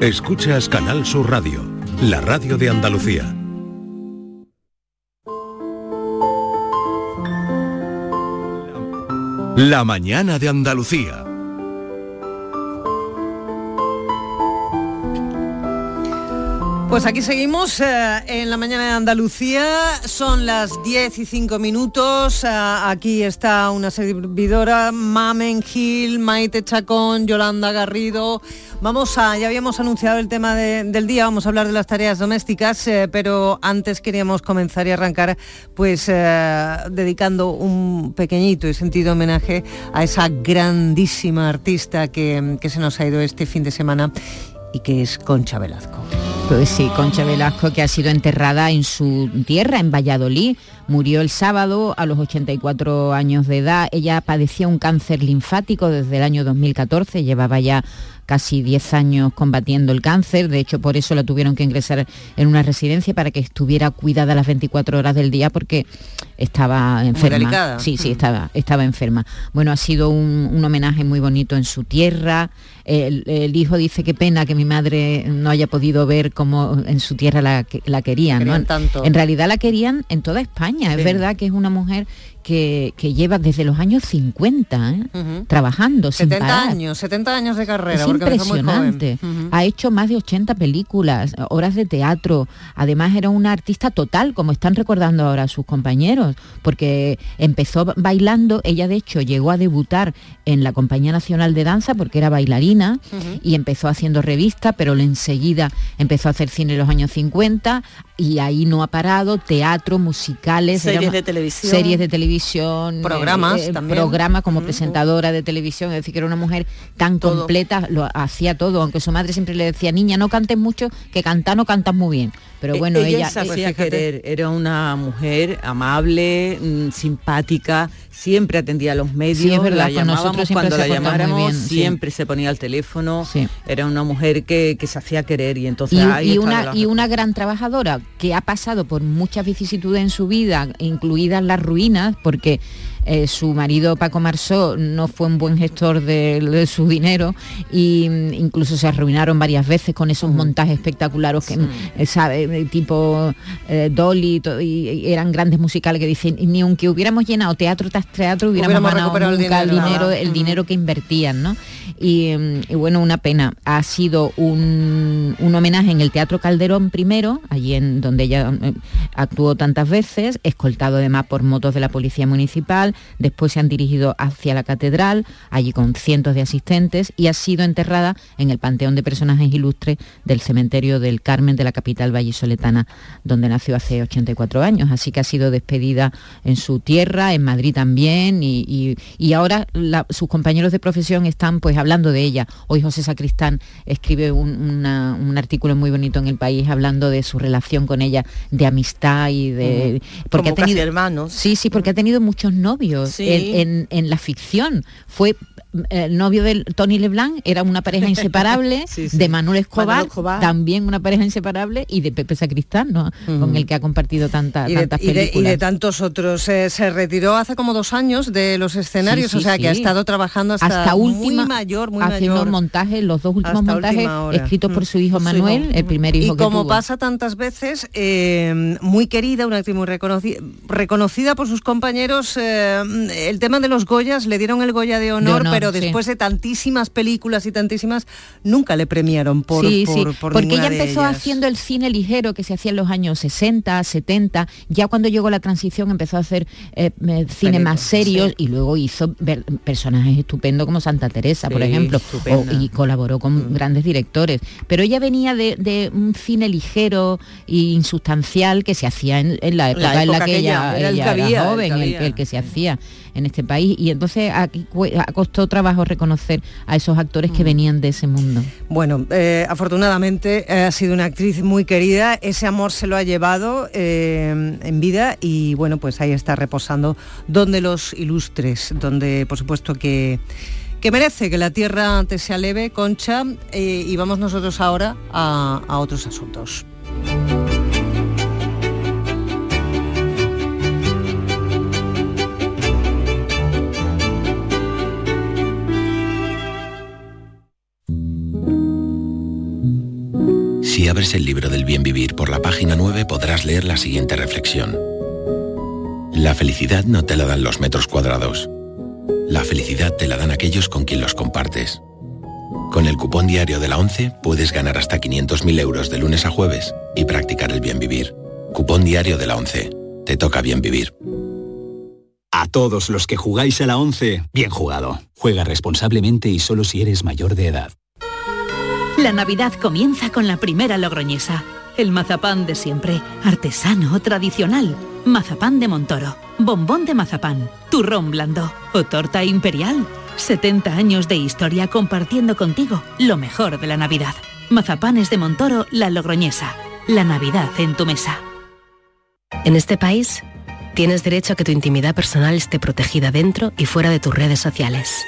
Escuchas Canal Sur Radio, la radio de Andalucía. La mañana de Andalucía. Pues aquí seguimos eh, en la mañana de Andalucía, son las 10 y 5 minutos, eh, aquí está una servidora, Mamen Gil, Maite Chacón, Yolanda Garrido. Vamos a, ya habíamos anunciado el tema del día, vamos a hablar de las tareas domésticas, eh, pero antes queríamos comenzar y arrancar pues dedicando un pequeñito y sentido homenaje a esa grandísima artista que, que se nos ha ido este fin de semana y que es Concha Velasco. Pues sí, Concha Velasco que ha sido enterrada en su tierra, en Valladolid. Murió el sábado a los 84 años de edad. Ella padecía un cáncer linfático desde el año 2014, llevaba ya casi 10 años combatiendo el cáncer, de hecho por eso la tuvieron que ingresar en una residencia para que estuviera cuidada las 24 horas del día porque estaba enferma. Sí, sí, mm. estaba, estaba enferma. Bueno, ha sido un, homenaje muy bonito en su tierra. El, hijo dice qué pena que mi madre no haya podido ver cómo en su tierra la, la querían. En realidad la querían en toda España. Es verdad que es una mujer que, lleva desde los años 50 ¿eh? trabajando 70 años, 70 años de carrera. Es impresionante. Ha hecho más de 80 películas, horas de teatro. Además era una artista total, como están recordando ahora sus compañeros, porque empezó bailando. Ella de hecho llegó a debutar en la Compañía Nacional de Danza porque era bailarina y empezó haciendo revistas, pero enseguida empezó a hacer cine en los años 50 y ahí no ha parado, teatro, musicales, series de televisión, series de televisión, programas, eh, programas como presentadora de televisión, es decir, que era una mujer tan completa, lo hacía todo, aunque su madre siempre le decía, niña, no cantes mucho, que cantar no cantas muy bien. Pero e-, bueno, ella, hacía querer, era una mujer amable, mm, simpática, siempre atendía a los medios, es verdad, la llamábamos cuando la llamáramos, siempre se ponía al teléfono, era una mujer que, se hacía querer y entonces y, una, y una gran trabajadora que ha pasado por muchas vicisitudes en su vida, incluidas las ruinas, porque eh, su marido Paco Marsó no fue un buen gestor de, su dinero e incluso se arruinaron varias veces con esos montajes espectaculares que eh, sabe tipo Dolly y, eran grandes musicales que dicen ni aunque hubiéramos llenado teatro tras teatro hubiéramos, ganado nunca el dinero, el dinero, que invertían ¿no? Y, bueno una pena ha sido un, homenaje en el Teatro Calderón primero allí en donde ella actuó tantas veces escoltado además por motos de la policía municipal después se han dirigido hacia la catedral, allí con cientos de asistentes, y ha sido enterrada en el Panteón de Personajes Ilustres del Cementerio del Carmen de la capital vallisoletana, donde nació hace 84 años. Así que ha sido despedida en su tierra, en Madrid también, y, ahora sus compañeros de profesión están pues hablando de ella. Hoy José Sacristán escribe un, artículo muy bonito en El País hablando de su relación con ella, de amistad y de... porque ha tenido hermanos. Sí, sí, porque ha tenido muchos novios en, en, la ficción. Fue el novio de Tony Leblanc era una pareja inseparable, de Manuel Escobar, también una pareja inseparable, y de Pepe Sacristán, ¿no? con el que ha compartido tantas películas. Y de, tantos otros. Eh, se retiró hace como dos años de los escenarios, o sea que ha estado trabajando hasta, última, muy mayor, muy haciendo montajes, los dos últimos montajes escritos por su hijo Manuel, el primer hijo y como pasa tantas veces, eh, muy querida, una actriz muy reconocida, reconocida por sus compañeros, eh, el tema de los Goyas, le dieron el Goya de honor, pero después de tantísimas películas y tantísimas, nunca le premiaron por, sí, sí, porque ella empezó haciendo el cine ligero que se hacía en los años 60, 70, ya cuando llegó la transición empezó a hacer eh, eh, cine más serio y luego hizo personajes estupendos como Santa Teresa, por ejemplo, y colaboró con mm. grandes directores. Pero ella venía de, un cine ligero e insustancial que se hacía en, la, época en la que ella, era, joven, el, que se hacía en este país. Y entonces aquí costó trabajo reconocer a esos actores que mm. venían de ese mundo. Bueno, eh, afortunadamente eh, ha sido una actriz muy querida, ese amor se lo ha llevado eh, en vida y bueno, pues ahí está reposando donde los ilustres, donde por supuesto que que merece que la tierra te sea leve, Concha, y vamos nosotros ahora a, a otros asuntos. Si abres el libro del bien vivir por la página 9 podrás leer la siguiente reflexión. La felicidad no te la dan los metros cuadrados. La felicidad te la dan aquellos con quien los compartes. Con el cupón diario de la 11 puedes ganar hasta 500.000 euros de lunes a jueves y practicar el bien vivir. Cupón diario de la 11. Te toca bien vivir. A todos los que jugáis a la 11, bien jugado. Juega responsablemente y solo si eres mayor de edad. La Navidad comienza con la primera logroñesa. El mazapán de siempre, artesano, tradicional. Mazapán de Montoro, bombón de mazapán, turrón blando o torta imperial. 70 años de historia compartiendo contigo lo mejor de la Navidad. Mazapanes de Montoro, la logroñesa. La Navidad en tu mesa. En este país, tienes derecho a que tu intimidad personal esté protegida dentro y fuera de tus redes sociales.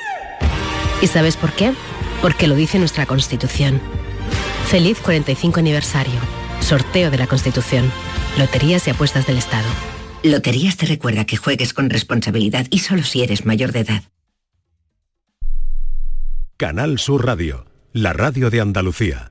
¿Y sabes por qué? Porque lo dice nuestra Constitución. Feliz 45 aniversario. Sorteo de la Constitución. Loterías y apuestas del Estado. Loterías te recuerda que juegues con responsabilidad y solo si eres mayor de edad. Canal Sur Radio, la radio de Andalucía.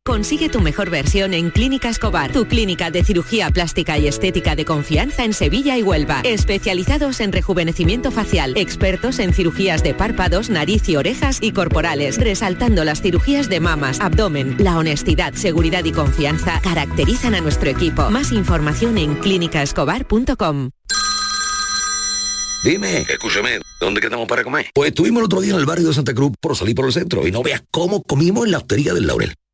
Consigue tu mejor versión en Clínica Escobar, tu clínica de cirugía plástica y estética de confianza en Sevilla y Huelva. Especializados en rejuvenecimiento facial, expertos en cirugías de párpados, nariz y orejas y corporales, resaltando las cirugías de mamas, abdomen. La honestidad, seguridad y confianza caracterizan a nuestro equipo. Más información en clínicaescobar.com. Dime, escúchame, ¿dónde quedamos para comer? Pues estuvimos el otro día en el barrio de Santa Cruz por salir por el centro y no veas cómo comimos en la hostería del Laurel.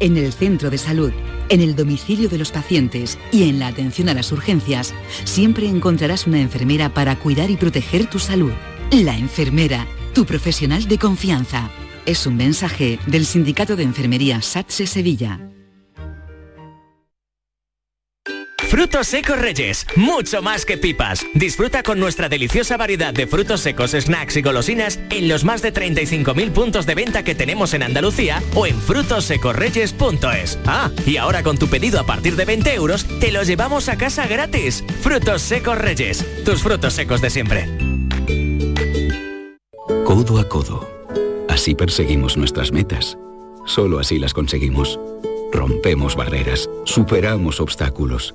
En el centro de salud, en el domicilio de los pacientes y en la atención a las urgencias, siempre encontrarás una enfermera para cuidar y proteger tu salud. La enfermera, tu profesional de confianza. Es un mensaje del Sindicato de Enfermería SATSE Sevilla. Frutos secos Reyes, mucho más que pipas. Disfruta con nuestra deliciosa variedad de frutos secos, snacks y golosinas en los más de 35.000 puntos de venta que tenemos en Andalucía o en frutosecorreyes.es. Ah, y ahora con tu pedido a partir de 20 euros, te los llevamos a casa gratis. Frutos secos Reyes, tus frutos secos de siempre. Codo a codo. Así perseguimos nuestras metas. Solo así las conseguimos. Rompemos barreras, superamos obstáculos.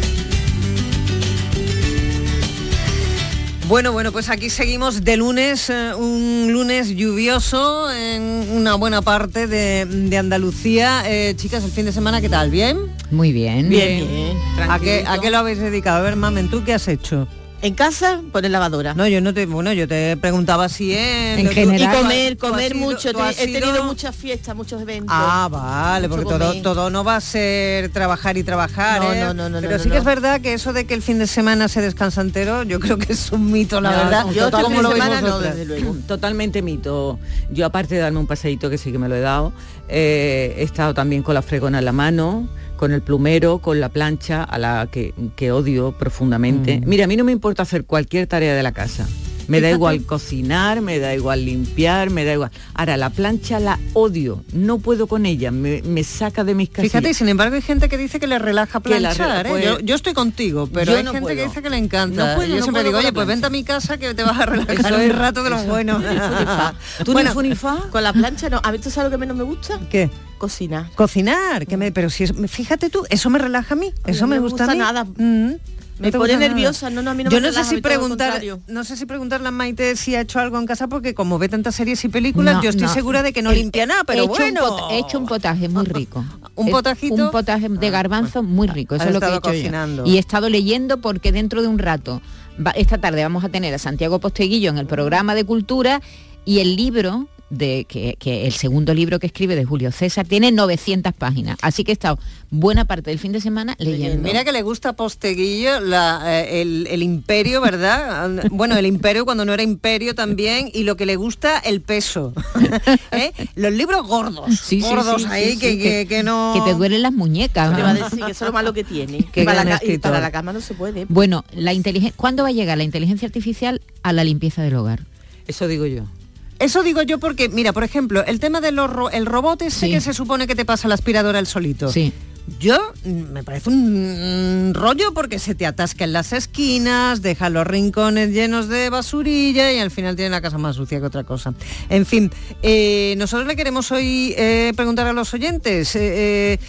Bueno, bueno, pues aquí seguimos de lunes, eh, un lunes lluvioso en una buena parte de, de Andalucía. Eh, chicas, el fin de semana, ¿qué tal? ¿Bien? Muy bien. Bien, bien. ¿A qué, ¿A qué lo habéis dedicado? A ver, mamen, ¿tú qué has hecho? En casa, poner lavadora. No, yo no te, bueno, yo te preguntaba si en, en general. Y comer, comer mucho. He tenido muchas fiestas, muchos eventos. Ah, vale, porque todo, todo no va a ser trabajar y trabajar. No, ¿eh? no, no, no. Pero no, sí no. que es verdad que eso de que el fin de semana se descansa entero, yo creo que es un mito, la No, verdad. Yo Total, este ¿cómo fin lo de semana no, desde luego. Totalmente mito. Yo aparte de darme un paseíto que sí que me lo he dado, eh, he estado también con la fregona en la mano, con el plumero, con la plancha, a la que, que odio profundamente. Mm. Mira, a mí no me importa hacer cualquier tarea de la casa. Me da igual cocinar, me da igual limpiar, me da igual. Ahora, la plancha la odio, no puedo con ella, me, me saca de mis casillas. Fíjate, sin embargo hay gente que dice que le relaja planchar, re- ¿eh? pues- yo, yo estoy contigo, pero hay no gente que dice que le encanta. No puedo, yo no siempre digo, oye, pues vente a mi casa que te vas a relajar Eso un rato de lo eso- bueno. Ni fu ni fa. ¿Tú Bueno, ni? Con la plancha no. ¿A ver, tú sabes lo que menos me gusta? ¿Qué? Cocinar. Cocinar, que me, pero si es, fíjate tú, eso me relaja a mí, eso me, gusta, a mí. nada. Mm. Me pone nerviosa, no, no, a mí no Yo me no sé si preguntar, no sé si preguntarle a Maite si ha hecho algo en casa porque como ve tantas series y películas, No, yo estoy no. segura de que no He- limpia nada, pero he hecho un bueno. pot- he hecho un potaje muy rico. ¿Un potajito? Un potaje de garbanzo muy rico. Eso es lo que he yo. cocinando. Y he estado leyendo porque dentro de un rato, esta tarde vamos a tener a Santiago Posteguillo en el programa de cultura y el libro de que, que el segundo libro que escribe de Julio César tiene 900 páginas. Así que he estado buena parte del fin de semana leyendo. Mira que le gusta a Posteguillo la, eh, el, el imperio, ¿verdad? Bueno, el imperio cuando no era imperio también, y lo que le gusta, el peso. ¿Eh? Los libros gordos, Sí, gordos sí, ahí sí, que, sí, que- que no... que te duelen las muñecas. Te va a ¿no? decir que eso es lo malo que tiene. Qué Y para, la, y para la cama no se puede. Bueno, la inteligencia, ¿cuándo va a llegar la inteligencia artificial a la limpieza del hogar? Eso digo yo. Eso digo yo porque, mira, por ejemplo, el tema del el robot ese Sí. que se supone que te pasa la aspiradora el solito. Sí. Yo mm, me parece un mm, rollo porque se te atasca en las esquinas, deja los rincones llenos de basurilla y al final tiene la casa más sucia que otra cosa. En fin, eh, nosotros le queremos hoy eh, preguntar a los oyentes eh, eh,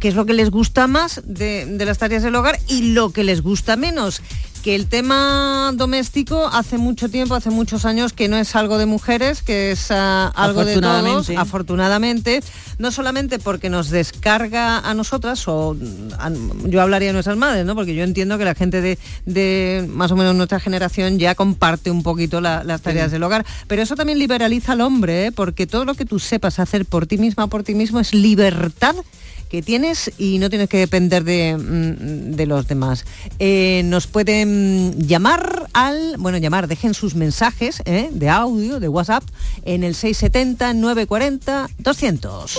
qué es lo que les gusta más de, de las tareas del hogar y lo que les gusta menos. Que el tema doméstico hace mucho tiempo, hace muchos años que no es algo de mujeres, que es ah, algo de todos, Afortunadamente. no solamente porque nos descarga a nosotras, o a- yo hablaría de nuestras madres, ¿no? Porque yo entiendo que la gente de, de más o menos nuestra generación ya comparte un poquito la- las tareas del hogar, pero eso también liberaliza al hombre, ¿eh? porque todo lo que tú sepas hacer por ti misma, por ti mismo, es libertad que tienes y no tienes que depender de, mm, de los demás. Eh, nos pueden llamar al, bueno, llamar, dejen sus mensajes ¿eh? de audio, de WhatsApp, en el 670-940-200.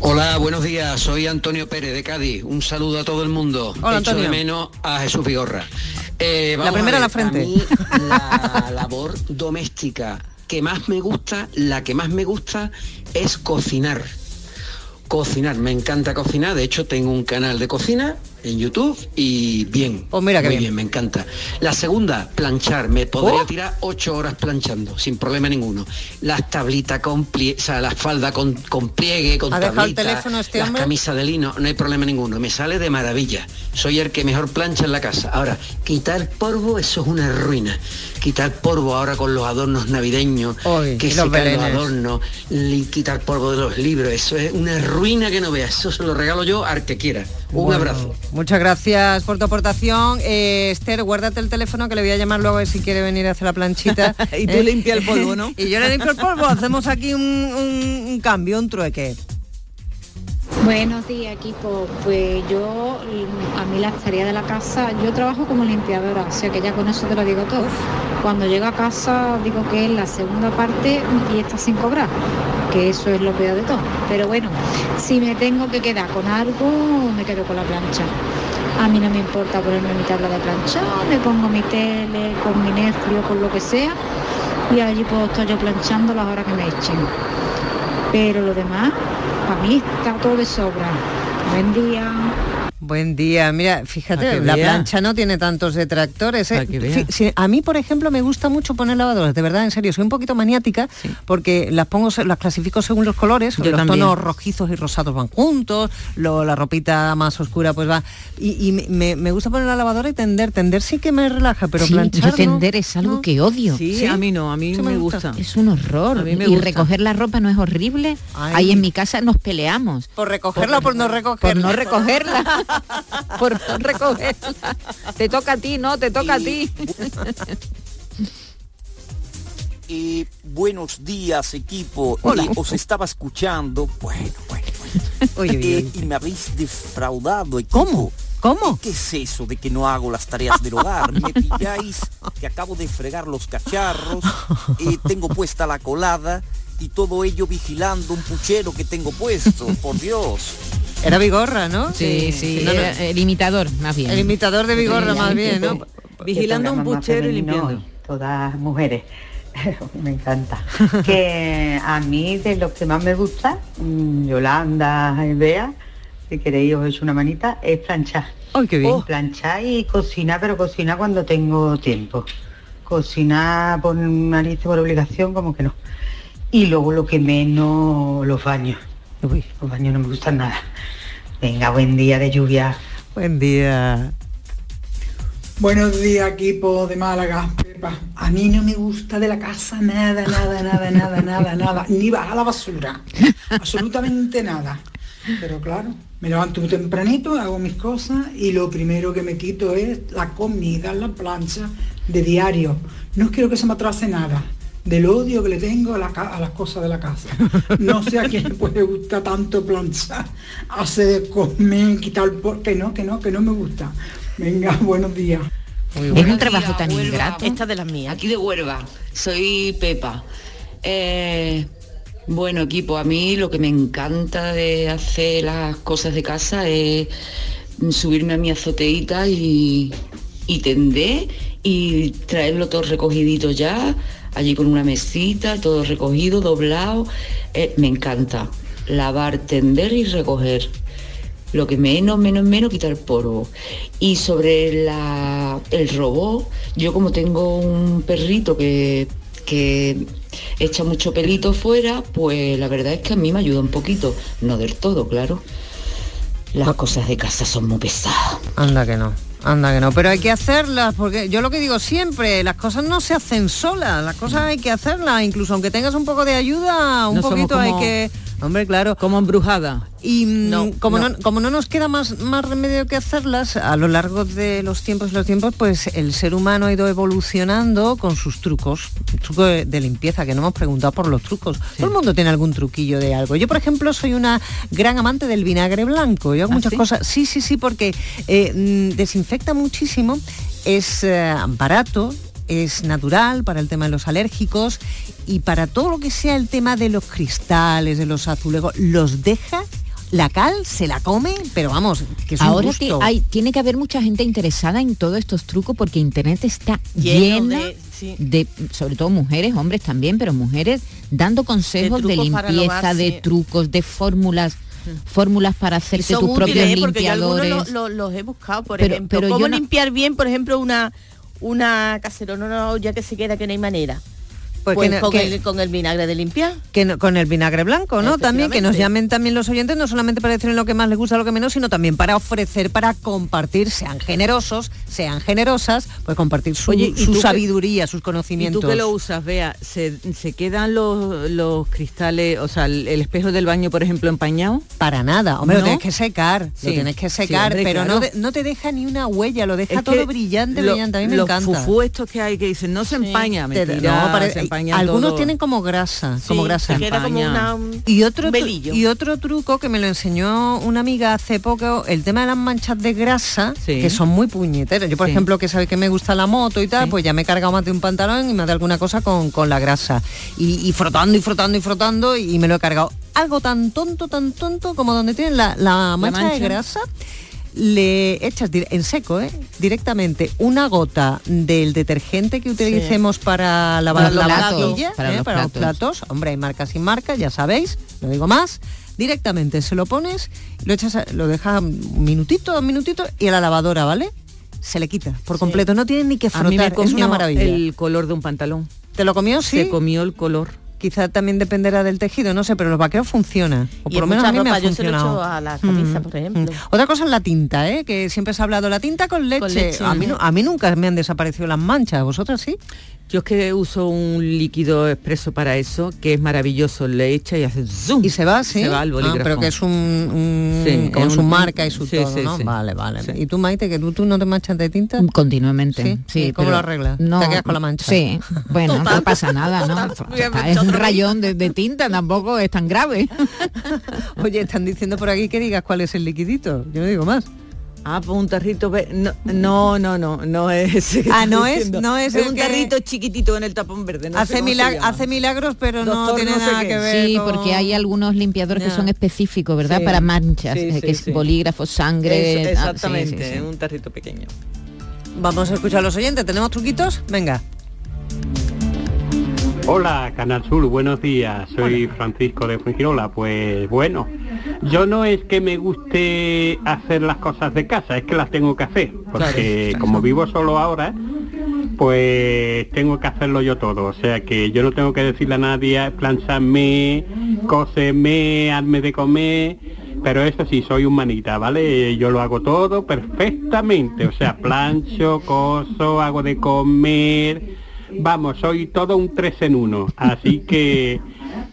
Hola, buenos días. Soy Antonio Pérez de Cádiz. Un saludo a todo el mundo. Hola, Echo Antonio. de menos a Jesús Vigorra. Eh, La primera a a la frente. mí la labor doméstica que más me gusta, la que más me gusta es cocinar. Cocinar, me encanta cocinar. De hecho, tengo un canal de cocina en YouTube y bien. Oh, mira qué muy bien. me encanta. La segunda, planchar. Me podría Oh. tirar ocho horas planchando, sin problema ninguno. Las tablitas con plie- o sea, la falda con, con pliegue, con ¿Ha dejado el tablita, teléfono este las camisas de lino, no hay problema ninguno. Me sale de maravilla. Soy el que mejor plancha en la casa. Ahora, quitar polvo, eso es una ruina. Quitar polvo ahora con los adornos navideños, Uy, que se los caen los adornos, quitar polvo de los libros, eso es una ruina que no veas. Eso se lo regalo yo al que quiera. Un Bueno, abrazo. Muchas gracias por tu aportación. Eh, Esther, guárdate el teléfono que le voy a llamar luego a ver si quiere venir a hacer la planchita. Y tú limpia el polvo, ¿no? y yo le limpio el polvo. Hacemos aquí un, un- un cambio, un trueque. Buenos días equipo, pues yo a mí las tareas de la casa, yo trabajo como limpiadora, o sea que ya con eso te lo digo todo. Cuando llego a casa digo que es la segunda parte y está sin cobrar, que eso es lo peor de todo. Pero bueno, si me tengo que quedar con algo, me quedo con la plancha. A mí no me importa ponerme mi tabla de plancha, me pongo mi tele con mi Netflix con lo que sea y allí puedo estar yo planchando las horas que me echen. Pero lo demás, para mí está todo de sobra. Buen día. Buen día, mira, fíjate, que la vea. plancha no tiene tantos detractores. ¿eh? Sí, a mí, por ejemplo, me gusta mucho poner lavadoras, de verdad, en serio, soy un poquito maniática porque las pongo, se- las clasifico según los colores, Yo los también. tonos rojizos y rosados van juntos, lo- la ropita más oscura pues va. Y, y me- gusta poner la lavadora y tender, tender sí que me relaja, pero Sí, planchar yo no. tender es algo No. que odio. Sí, a mí no, a mí me, gusta. gusta. Es un horror. A mí me y gusta. recoger la ropa no es horrible. Ay. Ahí en mi casa nos peleamos. Por recogerla o por no recogerla. Por no recogerla. por recogerla. Te toca a ti, no, te toca a ti. Eh, buenos días, equipo. Hola. Eh, os estaba escuchando. Bueno, bueno, Uy, uy, Eh, y me habéis defraudado, equipo. ¿Cómo? ¿Cómo? ¿Qué es eso de que no hago las tareas del hogar? Me pilláis que acabo de fregar los cacharros, eh, tengo puesta la colada y todo ello vigilando un puchero que tengo puesto. Por Dios. Era Vigorra, ¿no? Sí, sí, No, no, era el imitador, más bien. el imitador de Vigorra Sí, más bien. ¿no? Vigilando un puchero y limpiando. Todas mujeres. me encanta. que a mí de lo que más me gusta, mm, Yolanda Bea, si queréis os echo una manita, es planchar. ¡Ay, qué bien! Oh, planchar y cocinar, pero cocinar cuando tengo tiempo. Cocinar por nariz por obligación, como que no. Y luego lo que menos, los baños. Los baños no me gustan nada. Venga, buen día de lluvia. Buen día. Buenos días, equipo de Málaga. Pepa. A mí no me gusta de la casa nada, nada, nada, nada, nada, nada. Ni bajar la basura. Absolutamente nada. Pero claro, me levanto muy tempranito, hago mis cosas y lo primero que me quito es la comida, la plancha de diario. No quiero que se me atrase nada del odio que le tengo a, la a las cosas de la casa. No sé a quién le puede gustar tanto planchar, hacer comer, quitar por que no, que no, que no me gusta. Venga, buenos días. Es un trabajo tan ingrato. Esta de las mías. Aquí de Huelva, soy Pepa. Eh, bueno, equipo, a mí lo que me encanta de hacer las cosas de casa es subirme a mi azoteíta y, y tender y traerlo todo recogidito ya, allí con una mesita, todo recogido, doblado. Eh, me encanta lavar, tender y recoger. Lo que menos, menos, menos quitar polvo. Y sobre la- el robot, yo como tengo un perrito que, que echa mucho pelito fuera, pues la verdad es que a mí me ayuda un poquito. No del todo, claro. Las cosas de casa son muy pesadas. Anda que no. Anda que no, pero hay que hacerlas, porque yo lo que digo siempre, las cosas no se hacen solas, las cosas hay que hacerlas, incluso aunque tengas un poco de ayuda, un No poquito hay que... Hombre, claro. Como embrujada. Y mm, como, no. no. como no nos queda más, más remedio que hacerlas, a lo largo de los tiempos y los tiempos, pues el ser humano ha ido evolucionando con sus trucos, trucos de, de limpieza, que no hemos preguntado por los trucos. Todo el mundo tiene algún truquillo de algo. Yo, por ejemplo, soy una gran amante del vinagre blanco. Yo hago ¿Ah, muchas sí? cosas. Sí, sí, sí, porque eh, mm, desinfecta muchísimo, es eh, barato, es natural para el tema de los alérgicos y para todo lo que sea el tema de los cristales, de los azulejos, los deja, la cal se la come, pero vamos, que es un Ahora gusto. que hay, tiene que haber mucha gente interesada en todos estos trucos porque internet está Lleno llena de- sí. de, sobre todo mujeres, hombres también, pero mujeres dando consejos de, limpieza, de sí. trucos, de fórmulas, fórmulas para hacerte tus propios útiles, ¿eh? porque yo algunos limpiadores. lo- lo- los he buscado, por Pero- ejemplo. pero ¿Cómo yo no- limpiar bien, por ejemplo, una una cacerola, una olla que se queda que no hay manera? Pues Pues, con, que- el, con el vinagre de limpiar. que no- con el vinagre blanco, ¿no? También que nos llamen también los oyentes, no solamente para decir lo que más les gusta, lo que menos, sino también para ofrecer, para compartir, sean generosos, sean generosas, pues compartir su, Oye, ¿y su que- sabiduría, sus Y conocimientos. tú que lo usas, vea, ¿se, se quedan los, los cristales, o sea, el, el espejo del baño, por ejemplo, empañado? Para nada, hombre, ¿No? lo tienes que secar, Sí, lo tienes que sí, secar, hombre, pero claro. no, de- no te deja ni una huella, lo deja Es todo brillante, lo- brillante, a mí me los encanta. fufú estos que hay que dicen, no se empaña, Te- mentira, no, se empaña algunos todo. tienen como grasa, como grasa. queda como una- un- y otro velillo. y otro truco que me lo enseñó una amiga hace poco, el tema de las manchas de grasa, Sí. que son muy puñeteras. Yo, por Sí. ejemplo, que sabéis que me gusta la moto y tal, pues ya me he cargado más de un pantalón y más de alguna cosa con, con la grasa. Y, y frotando y frotando y frotando y me lo he cargado. Algo tan tonto, tan tonto como donde tienen la, la mancha, de mancha. grasa le echas en seco, ¿eh? directamente una gota del detergente que utilicemos para lavar Para la vajilla, para ¿eh? los para los platos. Hombre, hay marcas sin marca, ya sabéis, no digo más. Directamente se lo pones, lo echas, lo dejas un minutito, dos minutitos y a la lavadora, ¿vale? Se le quita por completo, no tiene ni que A mí me frotar, es una maravilla. el color de un pantalón. ¿Te lo comió? Sí. Se comió el color. Quizá también dependerá del tejido, no sé, pero los vaqueros funciona. O Y por lo menos a mí me ha se lo funcionado. echo a la camisa, Mm, por ejemplo. mm. Otra cosa es la tinta, ¿eh? que siempre se ha hablado, la tinta con leche. leche, a, mí ujú. no- a mí nunca me han desaparecido las manchas, ¿vosotras sí? Yo es que uso un líquido expreso para eso, que es maravilloso, le echa y hace zoom. Y se va, sí. Se va al Ah, bolígrafo. pero que es un, un- Sí, con es su un- marca y su sí, todo, sí, ¿no? sí. Vale, vale. Sí. ¿Y tú, Maite, que tú, tú no te manchas de tinta? Continuamente. Sí, Sí, ¿Y ¿Cómo lo arreglas? No, ¿Te quedas con la mancha? Sí, bueno, no pasa nada, ¿no? Es un rayón de, de tinta, tampoco es tan grave. Oye, están diciendo por aquí que digas cuál es el liquidito. Yo no digo más. Ah, pues un tarrito no, no, no, no, no es Ah, no es- no es el un que- tarrito chiquitito en el tapón verde. No hace, milag- milagros, pero no tiene no sé nada qué. que ver Sí, con- porque hay algunos limpiadores que son específicos, ¿verdad? Sí. Para manchas, Sí, eh, sí, que es sí. bolígrafo, sangre. Eso, ah, sí, exactamente, sí, sí. un tarrito pequeño. Vamos a escuchar a los oyentes. ¿Tenemos truquitos? Venga. Hola, Canal Sur, buenos días. Soy Francisco de Fuengirola. Pues bueno, yo no es que me guste hacer las cosas de casa, es que las tengo que hacer. Porque Claro. como vivo solo ahora, pues tengo que hacerlo yo todo. O sea que yo no tengo que decirle a nadie, plancharme, cóseme, hazme de comer, pero eso sí, soy humanita, ¿vale? Yo lo hago todo perfectamente. O sea, plancho, coso, hago de comer. Vamos, soy todo un tres en uno. Así que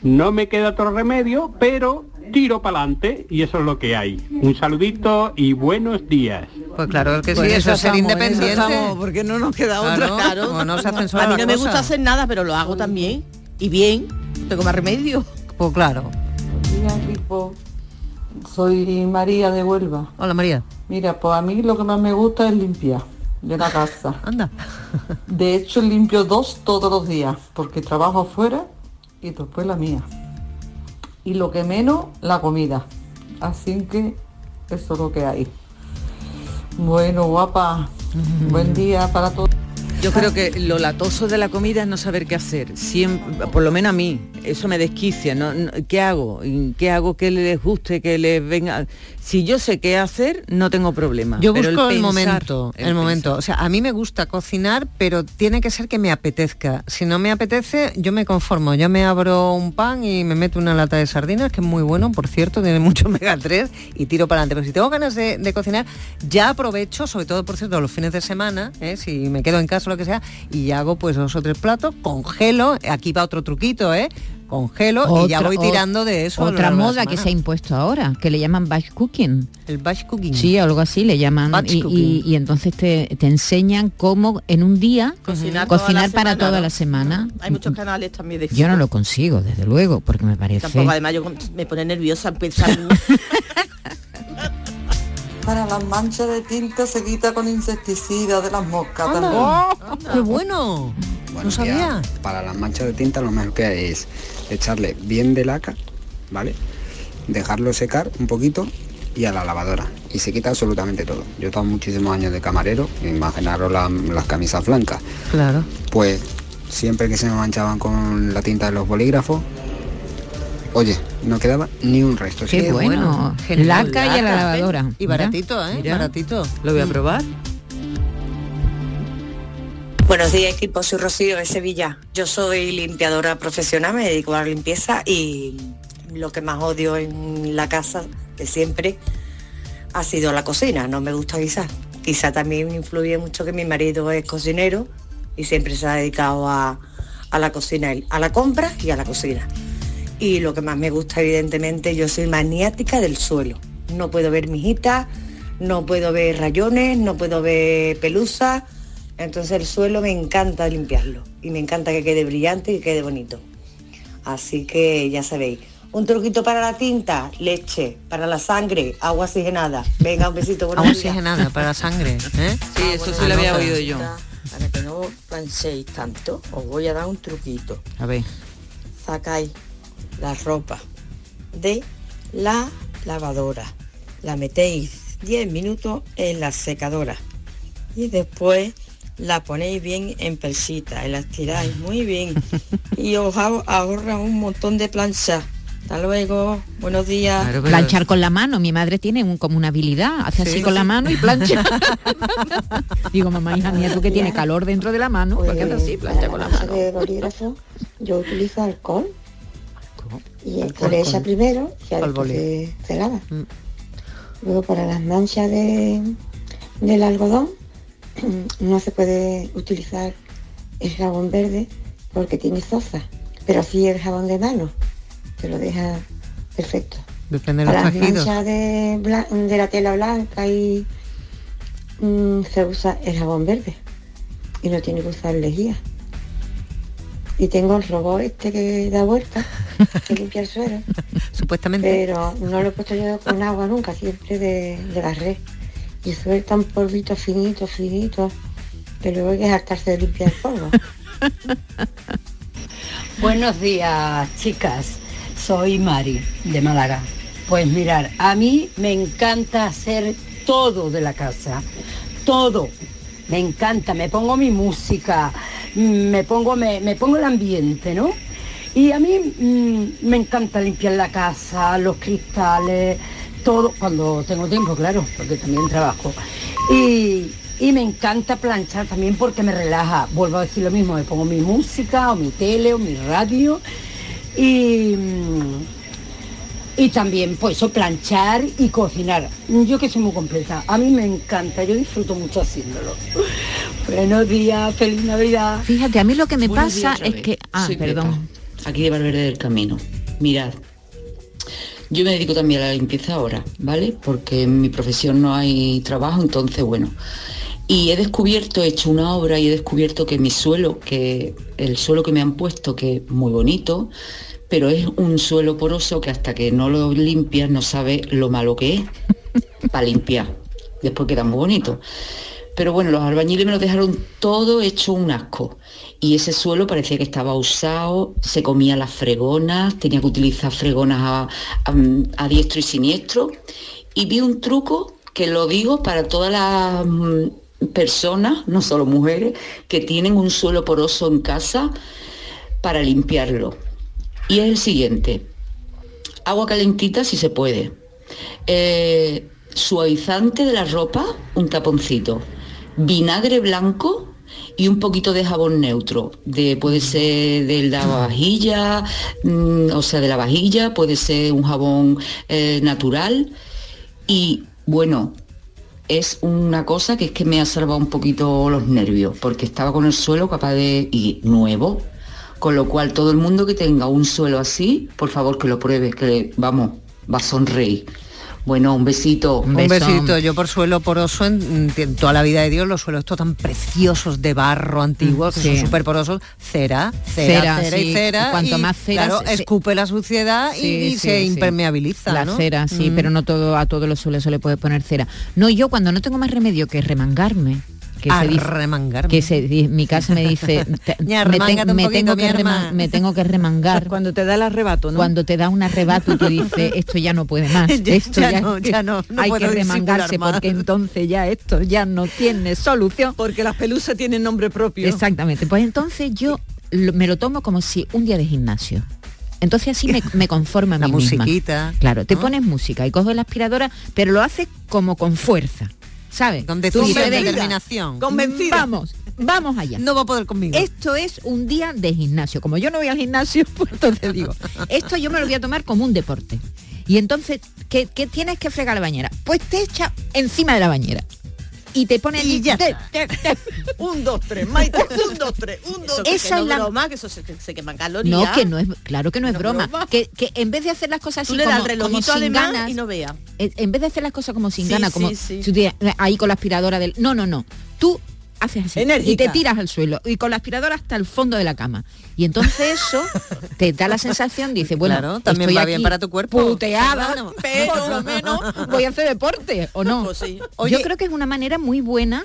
no me queda otro remedio, pero tiro para adelante y eso es lo que hay. Un saludito y buenos días. Pues claro que sí, Pues eso eso es ser estamos, independiente. estamos, porque no nos queda Claro, otra. Claro. como no se hacen a mí no me gusta hacer nada, pero lo hago también. Y bien, no tengo más remedio. Pues claro. Mira, equipo, soy María de Huelva. Hola María. Mira, pues a mí lo que más me gusta es limpiar de la casa. Anda. De hecho, limpio dos todos los días, porque trabajo afuera y después la mía. Y lo que menos, la comida. Así que eso es lo que hay. Bueno, guapa, buen día para todos. Yo creo que lo latoso de la comida es no saber qué hacer. Siempre, por lo menos a mí, eso me desquicia. ¿Qué hago? ¿Qué hago que les guste, que les venga? Si yo sé qué hacer, no tengo problema. Yo Pero busco el, pensar, momento, el, momento. O sea, a mí me gusta cocinar, pero tiene que ser que me apetezca. Si no me apetece, yo me conformo. Yo me abro un pan y me meto una lata de sardinas, que es muy bueno, por cierto, tiene mucho omega 3 y tiro para adelante. Pero si tengo ganas de, de cocinar, ya aprovecho, sobre todo, por cierto, los fines de semana, ¿eh? si me quedo en casa lo que sea, y hago pues dos o tres platos, congelo, aquí va otro truquito, ¿eh? Congelo y ya Otra- voy tirando de eso. Otra moda que se ha impuesto ahora, que le llaman batch cooking. El batch cooking. Sí, algo así le llaman. Y, cooking. y- y entonces te, te enseñan cómo en un día Cocinar toda cocinar para semana, toda ¿no? la semana. Hay muchos canales también de Yo no lo consigo, desde luego, porque me parece... Tampoco, además yo me pone nerviosa empezar. Para las manchas de tinta se quita con insecticida de las moscas Anda. también. ¡Oh! ¡Qué bueno! Buenos no sabía. Para las manchas de tinta lo mejor que hay es echarle bien de laca, ¿vale? Dejarlo secar un poquito y a la lavadora. Y se quita absolutamente todo. Yo he estado muchísimos años de camarero, imaginaros la- las camisas blancas. Claro. Pues siempre que se me manchaban con la tinta de los bolígrafos, oye, no quedaba ni un resto. Qué Sí, bueno. Genial. Laca y a la Laca, lavadora. Y Mira, baratito, ¿eh? mira. Baratito. Lo voy a probar. Buenos días equipo, soy Rocío de Sevilla. Yo soy limpiadora profesional, me dedico a la limpieza y lo que más odio en la casa de siempre ha sido la cocina, no me gusta guisar. Quizá también influye mucho que mi marido es cocinero y siempre se ha dedicado a, a la cocina, a la compra y a la cocina. Y lo que más me gusta, evidentemente, yo soy maniática del suelo. No puedo ver mijitas, no puedo ver rayones, no puedo ver pelusas. Entonces el suelo me encanta limpiarlo y me encanta que quede brillante y que quede bonito. Así que ya sabéis. Un truquito para la tinta, leche, para la sangre, agua oxigenada. Venga, un besito. Agua días. oxigenada para la sangre, ¿eh? Sí, eso sí lo había oído yo. Para que no planchéis tanto, os voy a dar un truquito. A ver. Sacáis la ropa de la lavadora, la metéis 10 minutos en la secadora y después la ponéis bien en persita y la estiráis muy bien y os ahor- ahorra un montón de plancha. Hasta luego, buenos días. Planchar con la mano, mi madre tiene un- como una habilidad, hace Sí, así con sí. la mano y plancha. Digo, mamá, hija mía, tú que tienes calor dentro de la mano, ¿por qué haces así? Plancha con la mano. de bolígrafo, yo utilizo alcohol. Y el echa primero y Al después se, se lava. Luego para las manchas de, del algodón no se puede utilizar el jabón verde porque tiene zoza, pero sí el jabón de mano, que lo deja perfecto. Depende de los Para las tejidos. manchas de, de la tela blanca y mm, se usa el jabón verde y no tiene que usar lejía. Y tengo el robot este que da vueltas, que limpia el suelo. Supuestamente. Pero no lo he puesto yo con agua nunca, siempre de, de la red. Y suelta un polvito finito, finito, que luego hay que hartarse de limpiar el polvo. Buenos días, chicas. Soy Mari, de Málaga. Pues mirar, a mí me encanta hacer todo de la casa. Todo. Me encanta, me pongo mi música, mm, me pongo, me, me pongo el ambiente, ¿no? Y a mí mm, me encanta limpiar la casa, los cristales, todo, cuando tengo tiempo, claro, porque también trabajo. Y, Y me encanta planchar también porque me relaja. Vuelvo a decir lo mismo, me pongo mi música o mi tele o mi radio y, mm, y también pues eso, planchar y cocinar. Yo que soy muy completa, a mí me encanta, yo disfruto mucho haciéndolo. Buenos días, feliz Navidad. Fíjate, a mí lo que me Buenos pasa días es que... Ah, Soy perdón. Pepa, aquí de Valverde del Camino. Mirad, yo me dedico también a la limpieza ahora, ¿vale? Porque en mi profesión no hay trabajo, entonces bueno. Y he descubierto, he hecho una obra y he descubierto que mi suelo, que el suelo que me han puesto, que es muy bonito, pero es un suelo poroso que hasta que no lo limpias no sabes lo malo que es para limpiar. Después queda muy bonito. Pero bueno, los albañiles me lo dejaron todo hecho un asco. Y ese suelo parecía que estaba usado, se comía las fregonas, tenía que utilizar fregonas a, diestro y siniestro. Y vi un truco que lo digo para todas las mm, personas, no solo mujeres, que tienen un suelo poroso en casa para limpiarlo. Y es el siguiente. Agua calentita si se puede. Eh, suavizante de la ropa, un taponcito. Vinagre blanco y un poquito de jabón neutro. De, puede ser de la vajilla, mm, o sea, de la vajilla, puede ser un jabón eh, natural. Y bueno, es una cosa que es que me ha salvado un poquito los nervios, porque estaba con el suelo capaz de y nuevo. Con lo cual todo el mundo que tenga un suelo así, por favor que lo pruebe, que vamos, va a sonreír. Bueno, un besito. Un besito, yo por suelo poroso en, en toda la vida de Dios, los suelos estos tan preciosos de barro antiguos, que Sí. son súper porosos, cera, cera, Cera, cera, sí. y cera. Cuanto y, más cera, claro, se- escupe la suciedad y- Sí, y, sí, se sí. impermeabiliza, La ¿no? cera, sí, Mm. pero no todo a todos los suelos se le puede poner cera. No, yo cuando no tengo más remedio que remangarme, que se dice, que se mi casa me dice, te- me, ten- tengo que reman- hermana. me tengo que remangar. Cuando te da el arrebato, ¿no? Cuando te da un arrebato y tú dices, esto ya no puede más, esto ya ya, no, ya no, no hay que remangarse porque entonces ya esto ya no tiene solución. Porque las pelusas tienen nombre propio. Exactamente. Pues entonces yo me lo tomo como si un día de gimnasio. Entonces así me, me conforma a La mí misma. musiquita, Claro, te ¿no? pones música y coges la aspiradora, pero lo haces como con fuerza. ¿Sabes? Con Tú decisión, dices, "Venga, determinación. Convencida. Vamos, vamos allá. No va a poder conmigo. Esto es un día de gimnasio. Como yo no voy al gimnasio, pues entonces digo, esto yo me lo voy a tomar como un deporte. Y entonces, ¿qué, qué tienes que fregar la bañera? Pues te echa encima de la bañera. Y te pone allí. ya te- te- te- Un, dos, tres, Maite, un, dos, tres, un, dos, tres. Esa que es no la- broma, que eso se, se queman calorías. No, que no es, claro que no, es No broma. broma. Que, que en vez de hacer las cosas Tú así le das como, sin ganas, y no vea. en vez de hacer las cosas como sin Sí, ganas, como sí, sí. ahí con la aspiradora del. No, no, no. Tú haces así Enérgica. y te tiras al suelo y con la aspiradora hasta el fondo de la cama. Y entonces eso te da la sensación, dice, bueno, Claro, también estoy va bien para tu cuerpo. Puteada, pero por lo menos voy a hacer deporte, ¿o no? Pues sí. Oye- Yo creo que es una manera muy buena.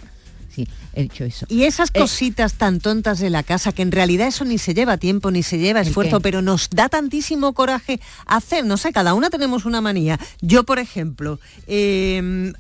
Sí, he dicho eso. Y esas Eh, cositas tan tontas de la casa, que en realidad eso ni se lleva tiempo, ni se lleva ¿El esfuerzo, pero nos da tantísimo coraje hacer, no sé, cada una tenemos una manía. Yo, por ejemplo, eh,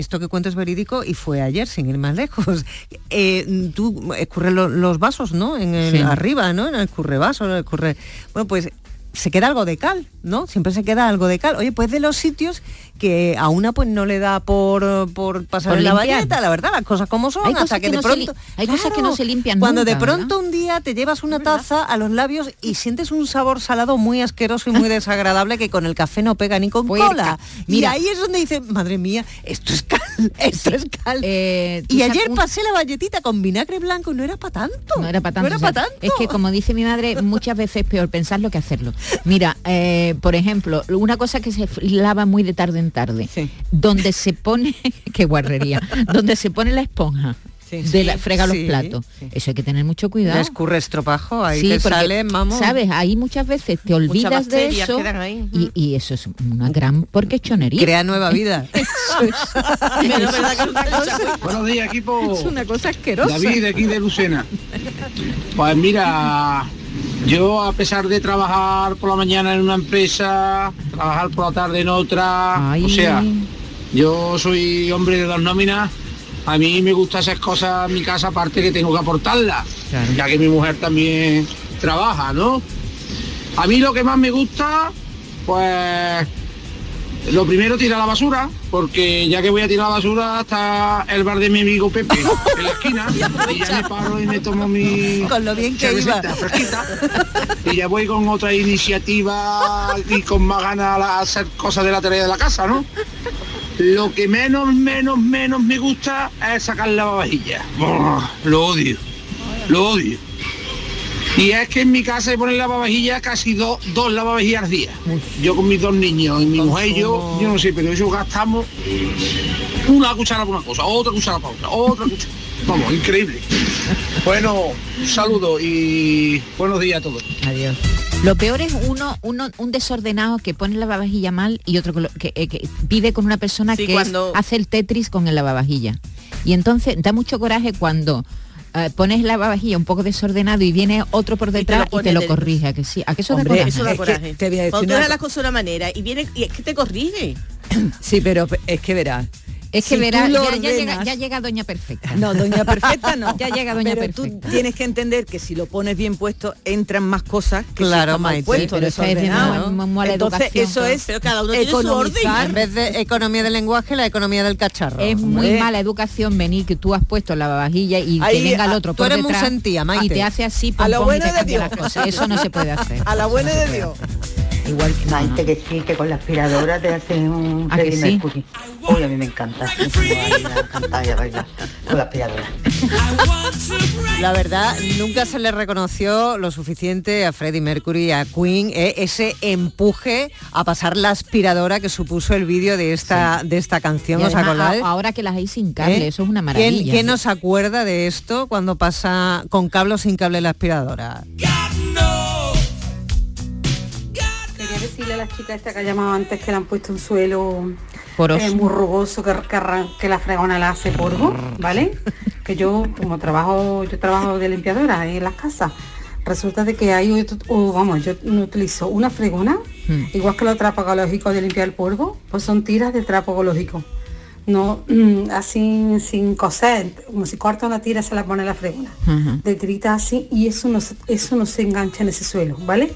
esto que cuento es verídico y fue ayer, sin ir más lejos. Eh, tú escurres lo- los vasos, ¿no? En el, Sí. arriba, ¿no? En el escurrevaso, en el escurre... Bueno, pues se queda algo de cal, ¿no? Siempre se queda algo de cal. Oye, pues de los sitios que a una pues no le da por, por pasar Por en la bañeta, la verdad, las cosas como son, Hay hasta que, que de no pronto... hay cosas que no se limpian Cuando de pronto un día te llevas una taza a los labios y sientes un sabor salado muy asqueroso y muy desagradable que con el café no pega ni con Puerca. cola. y Mira. ahí es donde dices, madre mía, esto es cal, esto es cal. Eh, y ayer un- pasé la galletita con vinagre blanco y no era para tanto. No era para tanto. No era o sea, para tanto. Es que como dice mi madre, muchas veces es peor pensarlo que hacerlo. Mira, eh, por ejemplo, una cosa que se lava muy de tarde en tarde, donde se pone, qué guarrería, donde se pone la esponja. De la, frega los Sí, platos. Eso hay que tener mucho cuidado. Le escurre estropajo, ahí Sí, te porque, sale, vamos. ¿Sabes? Ahí muchas veces te olvidas de eso ahí. y, y eso es una gran porquechonería. Crea nueva vida. Eso es, Pero eso verdad es que una cosa, Buenos días, equipo. es una cosa asquerosa. David, de aquí de Lucena. Pues mira, yo a pesar de trabajar por la mañana en una empresa, trabajar por la tarde en otra, Ay. o sea, yo soy hombre de dos nóminas, a mí me gusta hacer cosas en mi casa aparte que tengo que aportarlas, ya que mi mujer también trabaja, ¿no? A mí lo que más me gusta, pues Lo primero tira la basura, porque ya que voy a tirar la basura está el bar de mi amigo Pepe en la esquina y ya me paro y me tomo mi Con lo bien que iba. fresquita y ya voy con otra iniciativa y con más ganas a hacer cosas de la tarea de la casa, ¿no? Lo que menos, menos, menos me gusta es sacar la lavavajilla. Brr, Lo odio, lo odio. Y es que en mi casa hay poner lavavajillas casi dos, dos lavavajillas al día. Yo con mis dos niños y mi mujer y yo, yo no sé, pero eso gastamos una cuchara para una cosa, otra cuchara para otra, otra cuchara. Vamos, increíble. Bueno, un saludo y buenos días a todos. Adiós. Lo peor es uno, uno, un desordenado que pone la lavavajilla mal y otro que, lo- que- eh, que pide con una persona Sí, que es- cuando- hace el Tetris con el lavavajilla. Y entonces da mucho coraje cuando eh, pones la lavavajilla un poco desordenado y viene otro por detrás y te lo, corrige. ¿a que sí? ¿A que eso da Hombre, coraje? Eso da Es que coraje. te voy a decir Cuando tú una las cosas de una manera y viene y es que te corrige. Sí, pero es que verás. Es que si verá, ya, llega, ya llega Doña Perfecta. No, Doña Perfecta no. Ya llega Doña Pero Perfecta. tú tienes que entender que si lo pones bien puesto, entran más cosas que si Claro, está mal Maite. puesto, Pero eso es de desordenado. Entonces, educación, eso es Pero cada uno tiene su orden. economizar. En vez de economía del lenguaje, la economía del cacharro. Es muy mala educación venir que tú has puesto la lavavajilla y Ahí, que venga el a- otro tú por eres muy detrás sentía, Maite. y te hace así A pom, la y buena te de Dios. las cosas. Eso no se puede hacer. A la buena de Dios. Igual que. Maite, que sí, que con la aspiradora te hacen un ¿A que Freddie sí? Mercury. Uy, a mí me encanta. Me bailar con la aspiradora. La verdad, nunca se le reconoció lo suficiente a Freddie Mercury y a Queen eh, ese empuje a pasar la aspiradora que supuso el vídeo de esta de esta canción. ¿Os acordáis? ahora que las hay sin cable, ¿Eh? eso es una ¿Quién, maravilla. quién nos acuerda de esto cuando pasa con cable o sin cable la aspiradora? Quería decirle a la chica esta que ha llamado antes que le han puesto un suelo eh, muy rugoso, que, que, arran- que la fregona la hace polvo, ¿vale? Que yo, como trabajo, yo trabajo de limpiadora en las casas, resulta de que hay, otro- o, vamos, yo no utilizo una fregona, Hmm. igual que los trapos ecológicos de limpiar el polvo, pues son tiras de trapo ecológico. No, mm, así sin coser, como si corta una tira se la pone la fregona Ujú. de tirita así y eso no, eso no se engancha en ese suelo, ¿vale?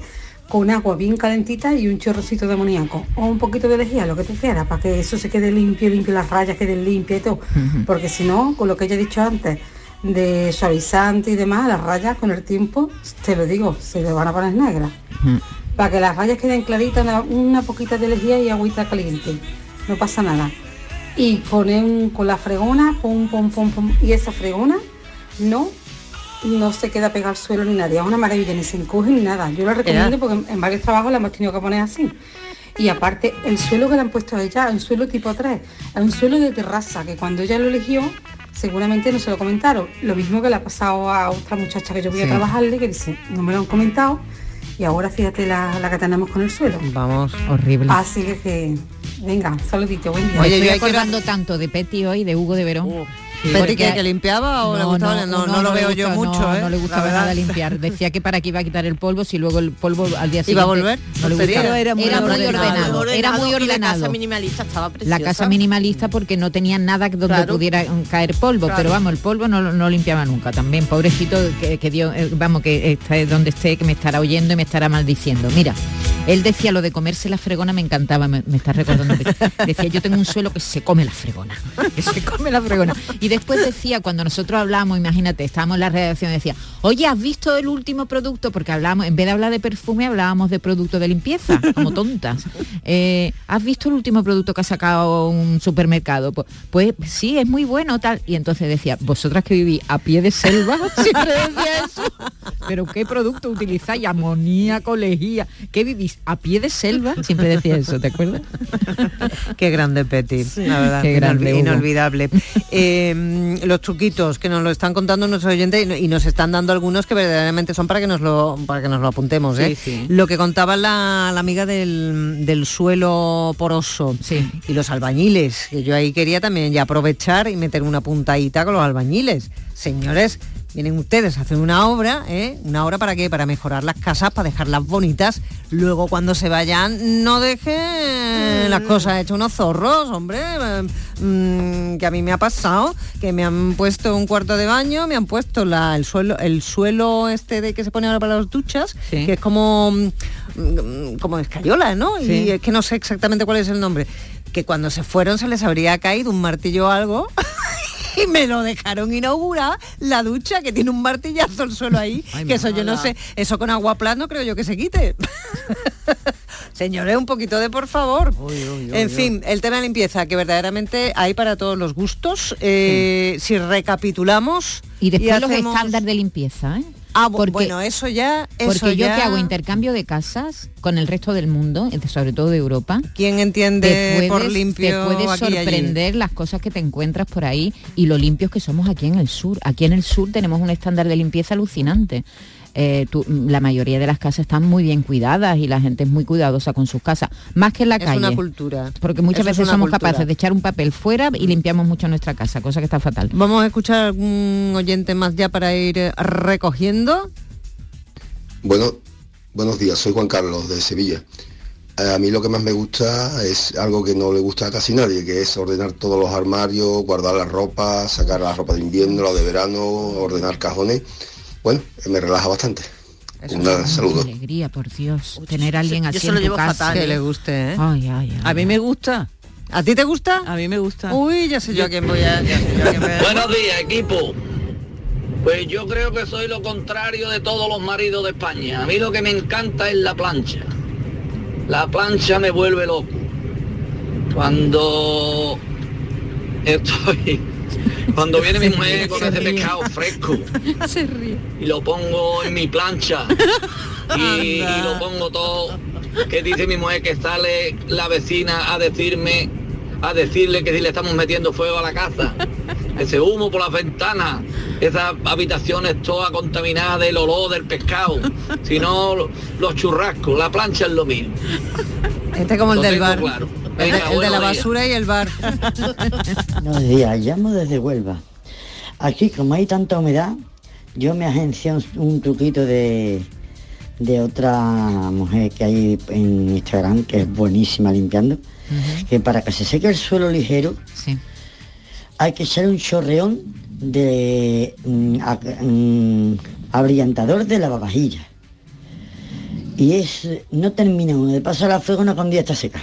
Con agua bien calentita y un chorrocito de amoníaco o un poquito de lejía, lo que te quieras, para que eso se quede limpio, limpio, las rayas queden limpias y todo. Porque si no, con lo que ya he dicho antes, de suavizante y demás, las rayas con el tiempo, te lo digo, se le van a poner negras. Para que las rayas queden claritas, una, una poquita de lejía y agüita caliente. No pasa nada. Y poner un- con la fregona, pum, pum, pum, pum. Y esa fregona no no se queda pegado al suelo ni nada. Es una maravilla, ni se encoge ni nada. Yo lo recomiendo Ya. porque en, en varios trabajos la hemos tenido que poner así. Y aparte, el suelo que le han puesto a ella es un suelo tipo 3, es un suelo de terraza, que cuando ella lo eligió, seguramente no se lo comentaron. Lo mismo que le ha pasado a otra muchacha que yo voy a trabajarle, que dice, no me lo han comentado, y ahora fíjate la, la que tenemos con el suelo. Vamos. Horrible. Así que, que venga, saludito, buen día. Oye, estoy yo acordando tanto de Petty hoy, de Hugo de Verón. ¿Petty Porque- que, que limpiaba o le gustaba? No, no, lo veo yo mucho, no, ¿eh? no le gustaba nada limpiar. Decía que para que iba a quitar el polvo, si luego el polvo al día siguiente ¿Iba a volver? No le Sería- gustaba. Era Era muy ordenado. ordenado. Era muy y la ordenado. casa minimalista estaba preciosa. La casa minimalista porque no tenía nada donde Claro. pudiera caer polvo, Claro. pero vamos, el polvo no, no limpiaba nunca. También, pobrecito, que, que dio, eh, vamos, que esté donde esté, que me estará oyendo y me estará maldiciendo. Mira, él decía lo de comerse la fregona, me encantaba, me, me está recordando. Decía, yo tengo un suelo que se come la fregona, que se come la fregona. Y después decía, cuando nosotros hablamos, imagínate, estábamos en la redacción, decía, oye, ¿has visto el último producto? Porque hablábamos, en vez de hablar de perfume, hablábamos de producto de limpieza, como tontas. Eh, ¿Has visto el último producto que ha sacado un supermercado? Pues, pues sí, es muy bueno, tal. Y entonces decía, vosotras que vivís a pie de selva, siempre decía eso. Pero ¿qué producto utilizáis? Amoníaco, lejía. ¿Qué vivís? ¿A pie de selva? Siempre decía eso, ¿te acuerdas? Qué grande Petty, la verdad, Qué grande, inolvidable. Eh, los truquitos que nos lo están contando nuestros oyentes y no- y nos están dando algunos que verdaderamente son para que nos lo para que nos lo apuntemos. ¿eh? Sí, sí. Lo que contaba la, la amiga del, del suelo poroso y los albañiles, que yo ahí quería también ya aprovechar y meter una puntadita con los albañiles. Señores, vienen ustedes a hacer una obra, ¿eh? ¿Una obra para qué? Para mejorar las casas, para dejarlas bonitas. Luego cuando se vayan, no dejen las cosas hechas unos zorros, hombre. Mm, que a mí me ha pasado, que me han puesto un cuarto de baño, me han puesto la, el suelo, el suelo este de que se pone ahora para las duchas, que es como, mm, como escayola, ¿no? Sí. Y es que no sé exactamente cuál es el nombre. Que cuando se fueron se les habría caído un martillo o algo. Y me lo dejaron inaugurar la ducha que tiene un martillazo el suelo ahí, Ay, que eso yo no sé, eso con agua plano creo yo que se quite. Señores, un poquito de por favor. en fin, el tema de limpieza, que verdaderamente hay para todos los gustos. Eh, Si recapitulamos... Y después los hacemos- estándares de limpieza, ¿eh? Ah, Porque- bueno, eso ya... Eso Porque yo ya- que hago intercambio de casas con el resto del mundo, eh, sobre todo de Europa. ¿Quién entiende te por puedes- limpio Te allí? sorprender las cosas que te encuentras por ahí y lo limpios que somos aquí en el sur. Aquí en el sur tenemos un estándar de limpieza alucinante. Eh, tú- la mayoría de las casas están muy bien cuidadas y la gente es muy cuidadosa con sus casas, más que en la Es calle. una cultura. Porque muchas Eso es veces somos cultura. capaces de echar un papel fuera y limpiamos mucho nuestra casa, cosa que está fatal. Vamos a escuchar algún oyente más ya para ir eh, recogiendo. Bueno, buenos días, soy Juan Carlos de Sevilla. Eh, A mí lo que más me gusta es algo que no le gusta a casi nadie, que es ordenar todos los armarios, guardar la ropa, sacar la ropa de invierno, la de verano, ordenar cajones. Bueno, eh, me relaja bastante. Un saludo. Alegría, por Dios. Tener a alguien yo así se en lo tu llevo casa. fatal, Que le guste, ¿eh? Ay, ay, ay. A mí me gusta. ¿A ti te gusta? A mí me gusta. Uy, ya sé yo a quién voy a... ya sé yo a quién voy a- Buenos días, equipo. Pues yo creo que soy lo contrario de todos los maridos de España. A mí lo que me encanta es la plancha. La plancha me vuelve loco. Cuando estoy... Cuando viene mi mujer con Se ese pescado fresco Se ríe. y lo pongo en mi plancha y, y lo pongo todo, que dice mi mujer que sale la vecina a decirme, a decirle que si le estamos metiendo fuego a la casa, ese humo por las ventanas, esas habitaciones todas contaminadas del olor del pescado, si no los churrascos, la plancha es lo mío. Este como el Lo del bar. claro. El, de- Venga, el de la basura y el bar. Buenos días, llamo desde Huelva. Aquí, como hay tanta humedad, yo me agencié un, un truquito de, de otra mujer que hay en Instagram, que es buenísima limpiando, que para que se seque el suelo ligero, hay que echar un chorreón de mm, a- mm, abrillantador de lavavajillas. Y es, no termina uno de pasar a fuego una con día está seca.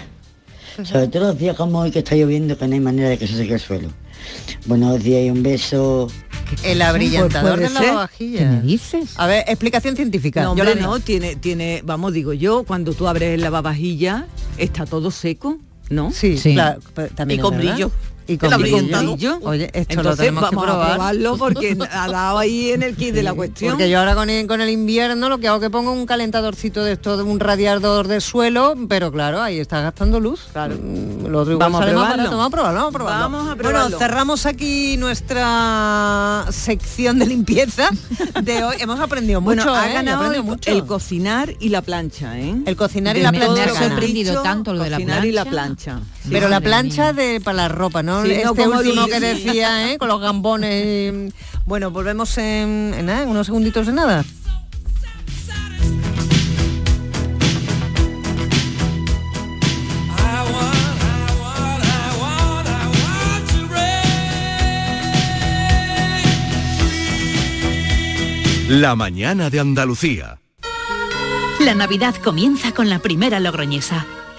Sobre todo los días como hoy que está lloviendo que no hay manera de que se seque el suelo. Buenos días y un beso. El abrillantador de la lavavajilla. ¿Qué me dices? A ver, explicación científica. No, Yo hombre, la no, tiene, tiene, vamos, digo yo, cuando tú abres el lavavajilla, está todo seco, ¿no? Sí, Sí. también y con verdad. brillo. Y con El brillo. Oye, esto lo tenemos que vamos probar. a probarlo porque ha dado ahí en el kit de la cuestión. Porque yo ahora con el, con el invierno lo que hago es que pongo un calentadorcito de esto, de un radiador de suelo, pero claro, ahí está gastando luz. Claro. Lo otro igual Vamos a probarlo. barato. Vamos a probarlo, vamos a probarlo. Vamos a probarlo. Bueno, cerramos aquí nuestra sección de limpieza de hoy. Hemos aprendido mucho, Bueno, ha ¿eh? He ganado aprendido el, mucho. el cocinar y la plancha, ¿eh? El cocinar y De la plancha que he sorprendido dicho, tanto lo de la cocinar y la plancha. plancha. Pero la plancha de para la ropa, ¿no? Sí, este no como último que decía, ¿eh? Con los gambones. y- Bueno, volvemos en, en nada, en unos segunditos de nada. La mañana de Andalucía. La Navidad comienza con la primera logroñesa.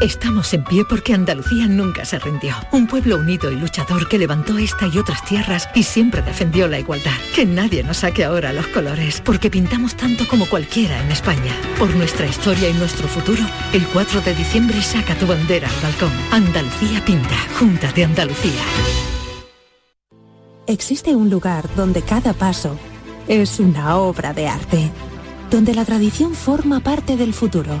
Estamos en pie porque Andalucía nunca se rindió. Un pueblo unido y luchador que levantó esta y otras tierras y siempre defendió la igualdad. Que nadie nos saque ahora los colores, porque pintamos tanto como cualquiera en España. Por nuestra historia y nuestro futuro, el 4 de diciembre saca tu bandera al balcón. Andalucía pinta, Junta de Andalucía. Existe un lugar donde cada paso es una obra de arte, donde la tradición forma parte del futuro,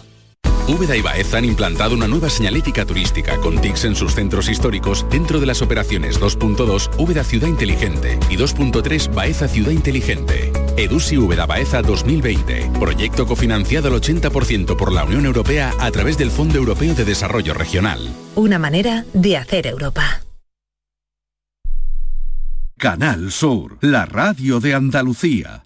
Úbeda y Baeza han implantado una nueva señalética turística con TICs en sus centros históricos dentro de las operaciones 2.2 Úbeda Ciudad Inteligente y 2.3 Baeza Ciudad Inteligente. EDUSI Úbeda Baeza 2020. Proyecto cofinanciado al 80% por la Unión Europea a través del Fondo Europeo de Desarrollo Regional. Una manera de hacer Europa. Canal Sur, la radio de Andalucía.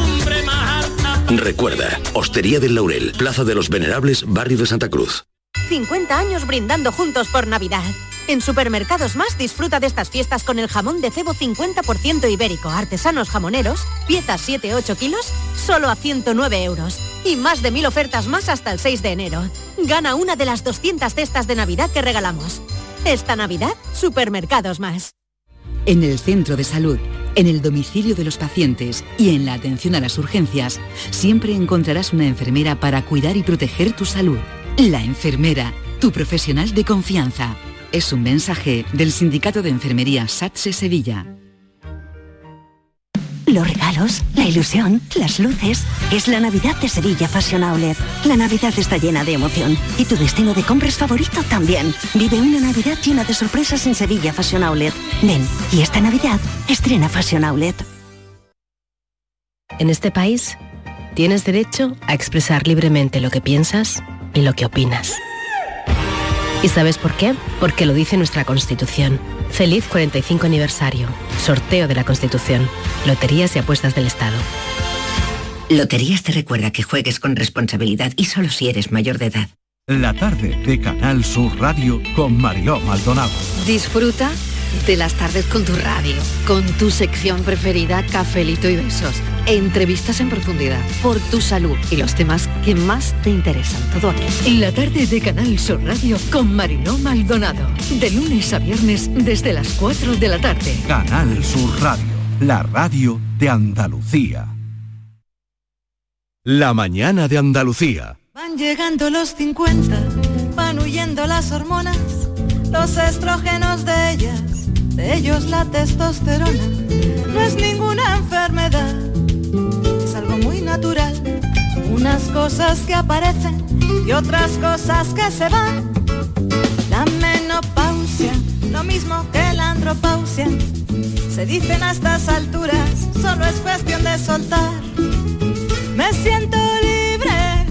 Recuerda, Hostería del Laurel, Plaza de los Venerables, Barrio de Santa Cruz. 50 años brindando juntos por Navidad. En Supermercados Más disfruta de estas fiestas con el jamón de cebo 50% ibérico, artesanos jamoneros, piezas 7-8 kilos, solo a 109 euros. Y más de mil ofertas más hasta el 6 de enero. Gana una de las 200 cestas de Navidad que regalamos. Esta Navidad, Supermercados Más. En el centro de salud, en el domicilio de los pacientes y en la atención a las urgencias, siempre encontrarás una enfermera para cuidar y proteger tu salud. La enfermera, tu profesional de confianza. Es un mensaje del Sindicato de Enfermería SATSE Sevilla. Los regalos, la ilusión, las luces. Es la Navidad de Sevilla Fashion Outlet. La Navidad está llena de emoción. Y tu destino de compras favorito también. Vive una Navidad llena de sorpresas en Sevilla Fashion Outlet. Ven, y esta Navidad estrena Fashion Outlet. En este país, tienes derecho a expresar libremente lo que piensas y lo que opinas. ¿Y sabes por qué? Porque lo dice nuestra Constitución. Feliz 45 aniversario. Sorteo de la Constitución. Loterías y apuestas del Estado. Loterías te recuerda que juegues con responsabilidad y solo si eres mayor de edad. La tarde de Canal Sur Radio con Mariló Maldonado. Disfruta de las tardes con tu radio, con tu sección preferida, cafelito y besos. Entrevistas en profundidad, por tu salud y los temas que más te interesan. Todo aquí. La tarde de Canal Sur Radio con Mariló Maldonado. De lunes a viernes desde las 4 de la tarde. Canal Sur Radio, la radio de Andalucía. La mañana de Andalucía. Van llegando los 50, van huyendo las hormonas, los estrógenos de ellas, de ellos la testosterona. No es ninguna enfermedad, es algo muy natural. Unas cosas que aparecen y otras cosas que se van. La menopausia, lo mismo que la andropausia. Se dicen a estas alturas, solo es cuestión de soltar. Me siento libre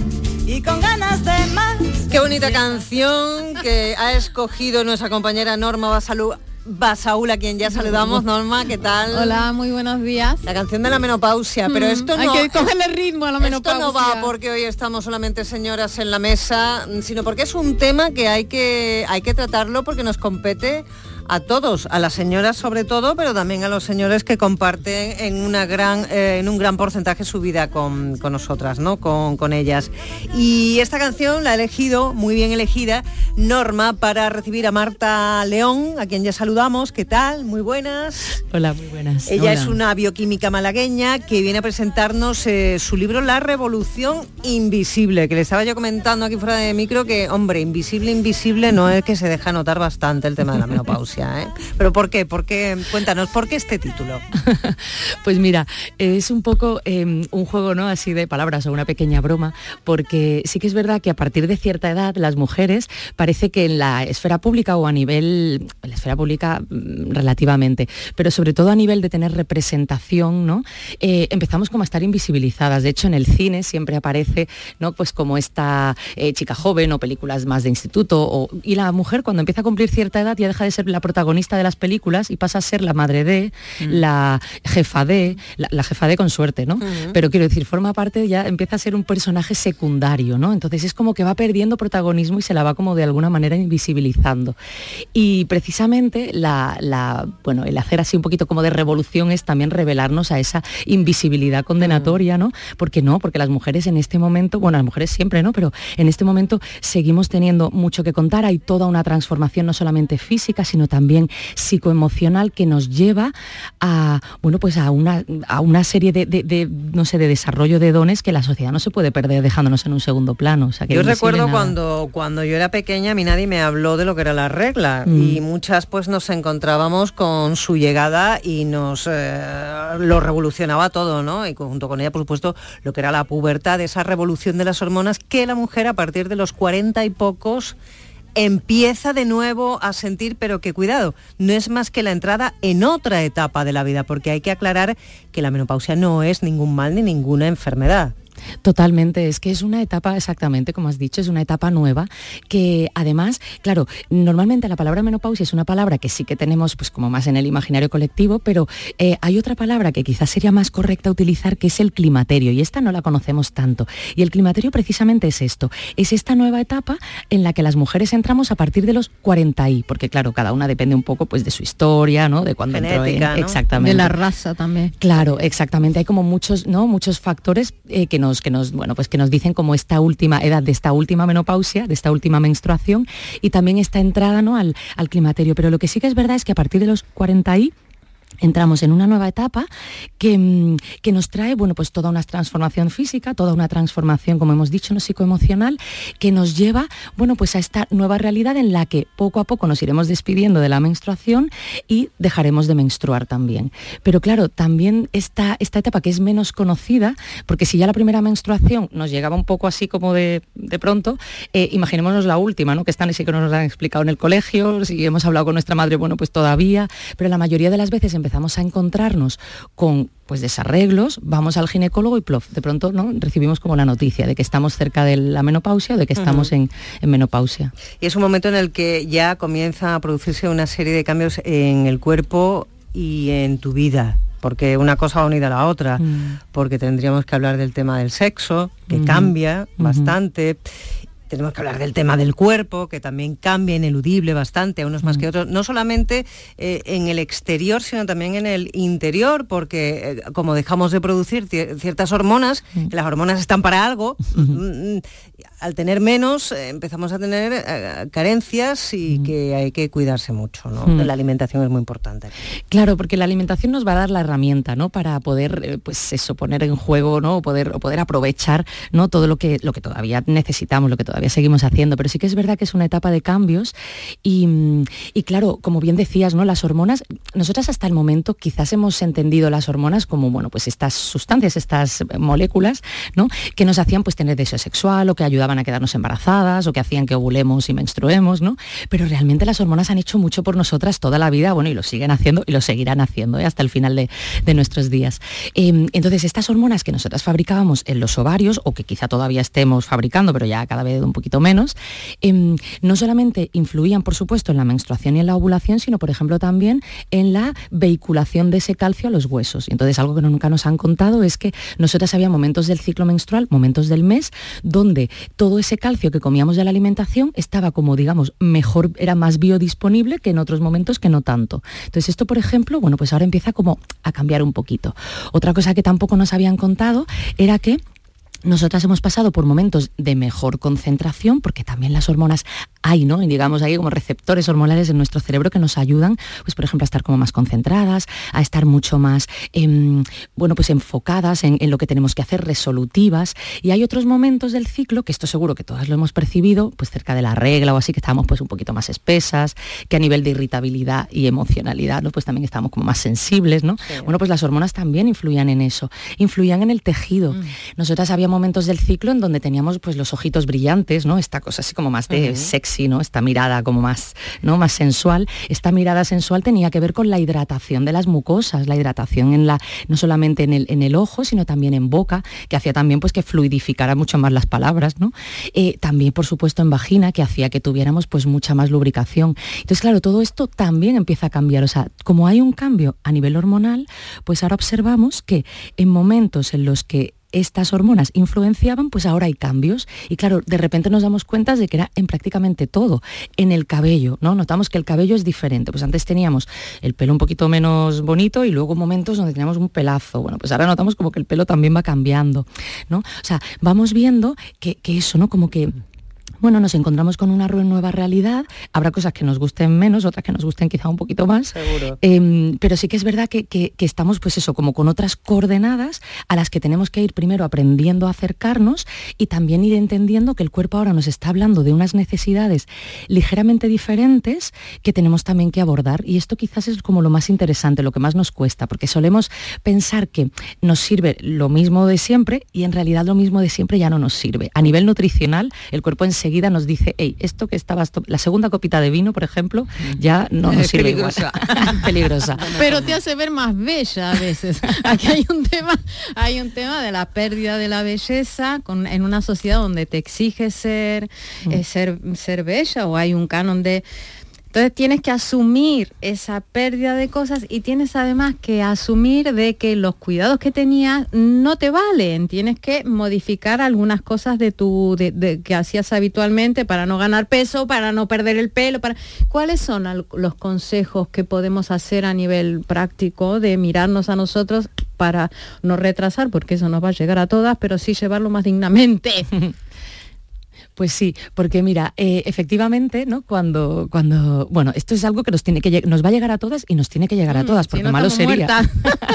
y con ganas de más. Qué bonita canción que ha escogido nuestra compañera Norma Basalu. Basaúl, a quien ya saludamos, Norma, ¿qué tal? Hola, muy buenos días. La canción de la menopausia, pero Mm, esto hay no... que cogerle ritmo a la menopausia. Esto no va porque hoy estamos solamente señoras en la mesa, sino porque es un tema que hay que, hay que tratarlo porque nos compete a todos, a las señoras sobre todo, pero también a los señores que comparten en, una gran, eh, en un gran porcentaje su vida con, con nosotras, ¿no? Con, con ellas. Y esta canción la ha elegido, muy bien elegida, Norma, para recibir a Marta León, a quien ya saludamos. ¿Qué tal? Muy buenas. Hola, muy buenas. Ella Hola. es una bioquímica malagueña que viene a presentarnos eh, su libro La Revolución Invisible, que le estaba yo comentando aquí fuera de micro que, hombre, invisible, invisible no es que se deja notar bastante el tema de la menopausia. ¿Eh? Pero ¿por qué? ¿Por qué? Cuéntanos, ¿por qué este título? Pues mira, es un poco eh, un juego ¿no? así de palabras o una pequeña broma, porque sí que es verdad que a partir de cierta edad las mujeres parece que en la esfera pública o a nivel, en la esfera pública mm, relativamente, pero sobre todo a nivel de tener representación, ¿no? Eh, empezamos como a estar invisibilizadas. De hecho, en el cine siempre aparece ¿no? pues como esta eh, chica joven o películas más de instituto, o- y la mujer cuando empieza a cumplir cierta edad ya deja de ser la la protagonista de las películas y pasa a ser la madre de, mm. la jefa de, la, jefa de con suerte, ¿no? Pero quiero decir, forma parte, ya empieza a ser un personaje secundario, ¿no? Entonces es como que va perdiendo protagonismo y se la va como de alguna manera invisibilizando. Y precisamente la, bueno, el hacer así un poquito como de revolución es también revelarnos a esa invisibilidad condenatoria, ¿no? Porque no, porque las mujeres en este momento, bueno, las mujeres siempre, ¿no? Pero en este momento seguimos teniendo mucho que contar, hay toda una transformación no solamente física, sino también psicoemocional que nos lleva a, bueno, pues a una, a una serie de, no sé, de desarrollo de dones que la sociedad no se puede perder dejándonos en un segundo plano. yo recuerdo cuando, cuando yo era pequeña, a mí nadie me habló de lo que era la regla mm. y muchas pues nos encontrábamos con su llegada y nos eh, lo revolucionaba todo, ¿no? Y junto con ella, por supuesto, lo que era la pubertad, esa revolución de las hormonas que la mujer a partir de los 40 y pocos empieza de nuevo a sentir, pero que cuidado, no es más que la entrada en otra etapa de la vida, porque hay que aclarar que la menopausia no es ningún mal ni ninguna enfermedad. Totalmente, es que es una etapa, exactamente como has dicho, es una etapa nueva que además, claro, normalmente la palabra menopausia es una palabra que sí que tenemos pues como más en el imaginario colectivo, pero eh, hay otra palabra que quizás sería más correcta utilizar que es el climaterio y esta no la conocemos tanto. Y el climaterio precisamente es esto, es esta nueva etapa en la que las mujeres entramos a partir de los 40 y, porque claro, cada una depende un poco pues de su historia, ¿no? De cuando entró exactamente. De la raza también. Claro, exactamente, hay como muchos, ¿no? Muchos factores eh, que nos que nos, bueno, pues que nos dicen como esta última edad de esta última menopausia, de esta última menstruación y también esta entrada ¿no? al, al climaterio. Pero lo que sí que es verdad es que a partir de los 40 y entramos en una nueva etapa mm, que, nos trae bueno, pues toda una transformación física, toda una transformación, como hemos dicho, no psicoemocional, que nos lleva bueno, pues a esta nueva realidad en la que poco a poco nos iremos despidiendo de la menstruación y dejaremos de menstruar también. Pero claro, también esta, esta etapa que es menos conocida, porque si ya la primera menstruación nos llegaba un poco así como de, pronto, eh, imaginémonos la última, ¿no? que están así que nos han explicado en el colegio, si hemos hablado con nuestra madre, bueno, pues todavía, pero la mayoría de las veces empezamos empezamos a encontrarnos con pues desarreglos, vamos al ginecólogo y plof, de pronto ¿no? recibimos como la noticia de que estamos cerca de la menopausia o de que estamos en, menopausia. Y es un momento en el que ya comienza a producirse una serie de cambios en el cuerpo y en tu vida porque una cosa va unida a la otra, mm. porque tendríamos que hablar del tema del sexo, que cambia bastante, tenemos que hablar del tema del cuerpo, que también cambia ineludible bastante, a unos más que otros, no solamente eh, en el exterior, sino también en el interior, porque eh, como dejamos de producir ciertas hormonas, las hormonas están para algo, al tener menos eh, empezamos a tener carencias y que hay que cuidarse mucho, ¿no? La alimentación es muy importante. Claro, porque la alimentación nos va a dar la herramienta, ¿no? Para poder, pues eso, poner en juego, ¿no? O poder, poder aprovechar, ¿no? Todo lo que, lo que todavía necesitamos, lo que todavía seguimos haciendo, pero sí que es verdad que es una etapa de cambios y, claro, como bien decías, ¿no? Las hormonas, nosotras hasta el momento quizás hemos entendido las hormonas como, bueno, pues estas sustancias, estas moléculas, ¿no? Que nos hacían pues tener deseo sexual o que ayudaban a quedarnos embarazadas o que hacían que ovulemos y menstruemos, ¿no? Pero realmente las hormonas han hecho mucho por nosotras toda la vida, bueno, y lo siguen haciendo y lo seguirán haciendo ¿eh? hasta el final de, nuestros días. Em, entonces, estas hormonas que nosotras fabricábamos en los ovarios o que quizá todavía estemos fabricando, pero ya cada vez un poquito menos, em, no solamente influían, por supuesto, en la menstruación y en la ovulación, sino, por ejemplo, también en la vehiculación de ese calcio a los huesos. Entonces, algo que nunca nos han contado es que nosotras había momentos del ciclo menstrual, momentos del mes, donde todo ese calcio que comíamos de la alimentación estaba como, digamos, mejor, era más biodisponible que en otros momentos que no tanto. Entonces, esto, por ejemplo, bueno, pues ahora empieza como a cambiar un poquito. Otra cosa que tampoco nos habían contado era que nosotras hemos pasado por momentos de mejor concentración, porque también las hormonas hay, ¿no? Y digamos, hay como receptores hormonales en nuestro cerebro que nos ayudan, pues por ejemplo, a estar como más concentradas, a estar mucho más, em, bueno, pues enfocadas en, lo que tenemos que hacer, resolutivas. Y hay otros momentos del ciclo, que esto seguro que todas lo hemos percibido, pues cerca de la regla o así, que estamos pues un poquito más espesas, que a nivel de irritabilidad y emocionalidad, ¿no? Pues también estamos como más sensibles, ¿no? Bueno, pues las hormonas también influían en eso, influían en el tejido. Mm. Nosotras habíamos momentos del ciclo en donde teníamos pues los ojitos brillantes, ¿no? Esta cosa así como más de sexy, ¿no? Esta mirada como más, ¿no? Más sensual. Esta mirada sensual tenía que ver con la hidratación de las mucosas, la hidratación en la, no solamente en el, en el ojo, sino también en boca, que hacía también pues que fluidificara mucho más las palabras, ¿no? Eh, también, por supuesto, en vagina, que hacía que tuviéramos pues mucha más lubricación. Entonces, claro, todo esto también empieza a cambiar. O sea, como hay un cambio a nivel hormonal, pues ahora observamos que en momentos en los que estas hormonas influenciaban, pues ahora hay cambios. Y claro, de repente nos damos cuenta de que era en prácticamente todo. En el cabello, ¿no? Notamos que el cabello es diferente. Pues antes teníamos el pelo un poquito menos bonito y luego momentos donde teníamos un pelazo. Bueno, pues ahora notamos como que el pelo también va cambiando, ¿no? O sea, vamos viendo que, que eso, ¿no? Como que bueno, nos encontramos con una nueva realidad, habrá cosas que nos gusten menos, otras que nos gusten quizá un poquito más, Seguro. Em, pero sí que es verdad que, que, estamos pues eso, como con otras coordenadas a las que tenemos que ir primero aprendiendo a acercarnos y también ir entendiendo que el cuerpo ahora nos está hablando de unas necesidades ligeramente diferentes que tenemos también que abordar y esto quizás es como lo más interesante, lo que más nos cuesta, porque solemos pensar que nos sirve lo mismo de siempre y en realidad lo mismo de siempre ya no nos sirve. A nivel nutricional, el cuerpo en enseguida nos dice, hey, esto que estabas, la segunda copita de vino, por ejemplo, ya no nos sirve peligrosa. peligrosa. Pero te hace ver más bella a veces. Aquí hay un tema, hay un tema de la pérdida de la belleza con, en una sociedad donde te exige ser, mm. eh, ser, ser bella o hay un canon de entonces tienes que asumir esa pérdida de cosas y tienes además que asumir de que los cuidados que tenías no te valen. Tienes que modificar algunas cosas de tu de, que hacías habitualmente para no ganar peso, para no perder el pelo. Para... ¿Cuáles son los consejos que podemos hacer a nivel práctico de mirarnos a nosotros para no retrasar, porque eso nos va a llegar a todas, pero sí llevarlo más dignamente? Pues sí, porque mira, eh, efectivamente, ¿no? Cuando, cuando, bueno, esto es algo que nos tiene que nos va a llegar a todas y nos tiene que llegar a mm, todas, porque malo sería.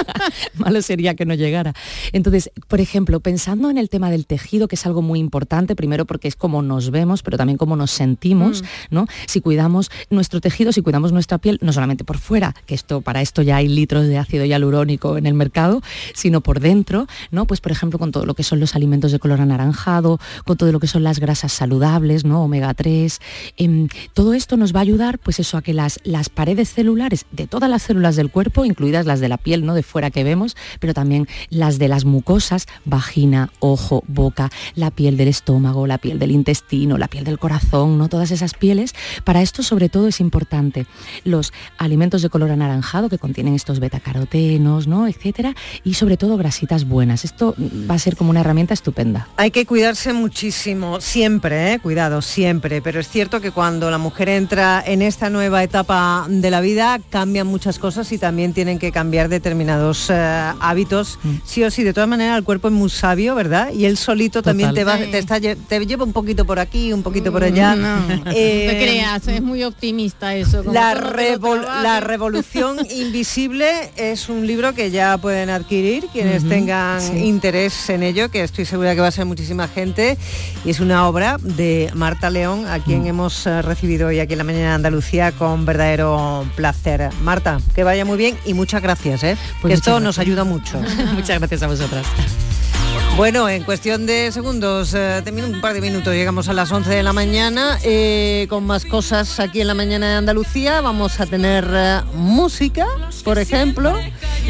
malo sería que no llegara. Entonces, por ejemplo, pensando en el tema del tejido, que es algo muy importante, primero porque es como nos vemos, pero también como nos sentimos, mm. ¿no? Si cuidamos nuestro tejido, si cuidamos nuestra piel, no solamente por fuera, que esto, para esto ya hay litros de ácido hialurónico en el mercado, sino por dentro, ¿no? Pues por ejemplo, con todo lo que son los alimentos de color anaranjado, con todo lo que son las grasas saludables, ¿no? Omega 3. Em, todo esto nos va a ayudar, pues eso, a que las, las paredes celulares de todas las células del cuerpo, incluidas las de la piel, ¿no? De fuera que vemos, pero también las de las mucosas, vagina, ojo, boca, la piel del estómago, la piel del intestino, la piel del corazón, ¿no? Todas esas pieles. Para esto, sobre todo, es importante los alimentos de color anaranjado que contienen estos betacarotenos, ¿no? Etcétera. Y sobre todo grasitas buenas. Esto va a ser como una herramienta estupenda. Hay que cuidarse muchísimo, siempre ¿eh? cuidado, siempre, pero es cierto que cuando la mujer entra en esta nueva etapa de la vida cambian muchas cosas y también tienen que cambiar determinados eh, hábitos. Mm. Sí o sí, de todas maneras el cuerpo es muy sabio, ¿verdad? Y él solito también te, va, te, está, te lleva un poquito por aquí, un poquito por allá. No, eh, te creas, es muy optimista eso. La, la Revolución Invisible es un libro que ya pueden adquirir quienes tengan interés en ello, que estoy segura que va a ser muchísima gente, y es una obra de Marta León, a quien mm. hemos eh, recibido hoy aquí en la mañana de Andalucía con verdadero placer. Marta, que vaya muy bien y muchas gracias, ¿eh? Pues esto nos ayuda mucho. muchas gracias a vosotras. Bueno, en cuestión de segundos, eh, un par de minutos, llegamos a las 11 de la mañana eh, con más cosas aquí en la mañana de Andalucía. Vamos a tener música, por ejemplo,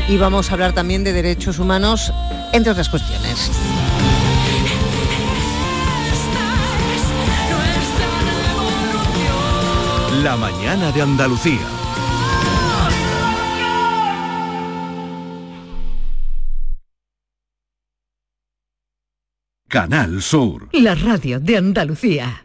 y vamos a hablar también de derechos humanos, entre otras cuestiones. La mañana de Andalucía. Canal Sur. La radio de Andalucía.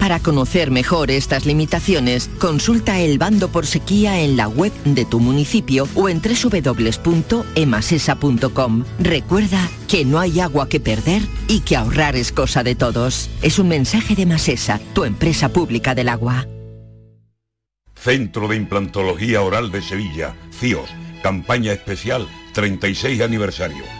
Para conocer mejor estas limitaciones, consulta el bando por sequía en la web de tu municipio o en www.emasesa.com. Recuerda que no hay agua que perder y que ahorrar es cosa de todos. Es un mensaje de Masesa, tu empresa pública del agua. Centro de Implantología Oral de Sevilla, CIOS, campaña especial 36 aniversario.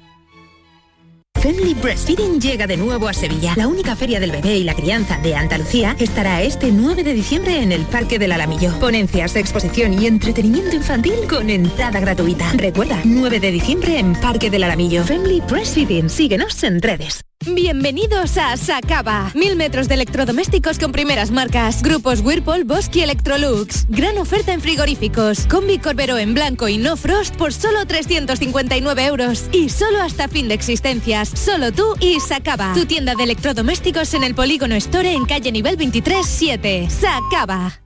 Family Breastfeeding llega de nuevo a Sevilla. La única feria del bebé y la crianza de Andalucía estará este 9 de diciembre en el Parque del Alamillo. Ponencias, exposición y entretenimiento infantil con entrada gratuita. Recuerda, 9 de diciembre en Parque del Alamillo. Family Breastfeeding. Síguenos en redes. Bienvenidos a Sacaba. Mil metros de electrodomésticos con primeras marcas. Grupos Whirlpool, Bosque y Electrolux. Gran oferta en frigoríficos. Combi Corbero en blanco y no frost por solo 359 euros. Y solo hasta fin de existencias. Solo tú y Sacaba. Tu tienda de electrodomésticos en el Polígono Store en calle nivel 23 7. Sacaba.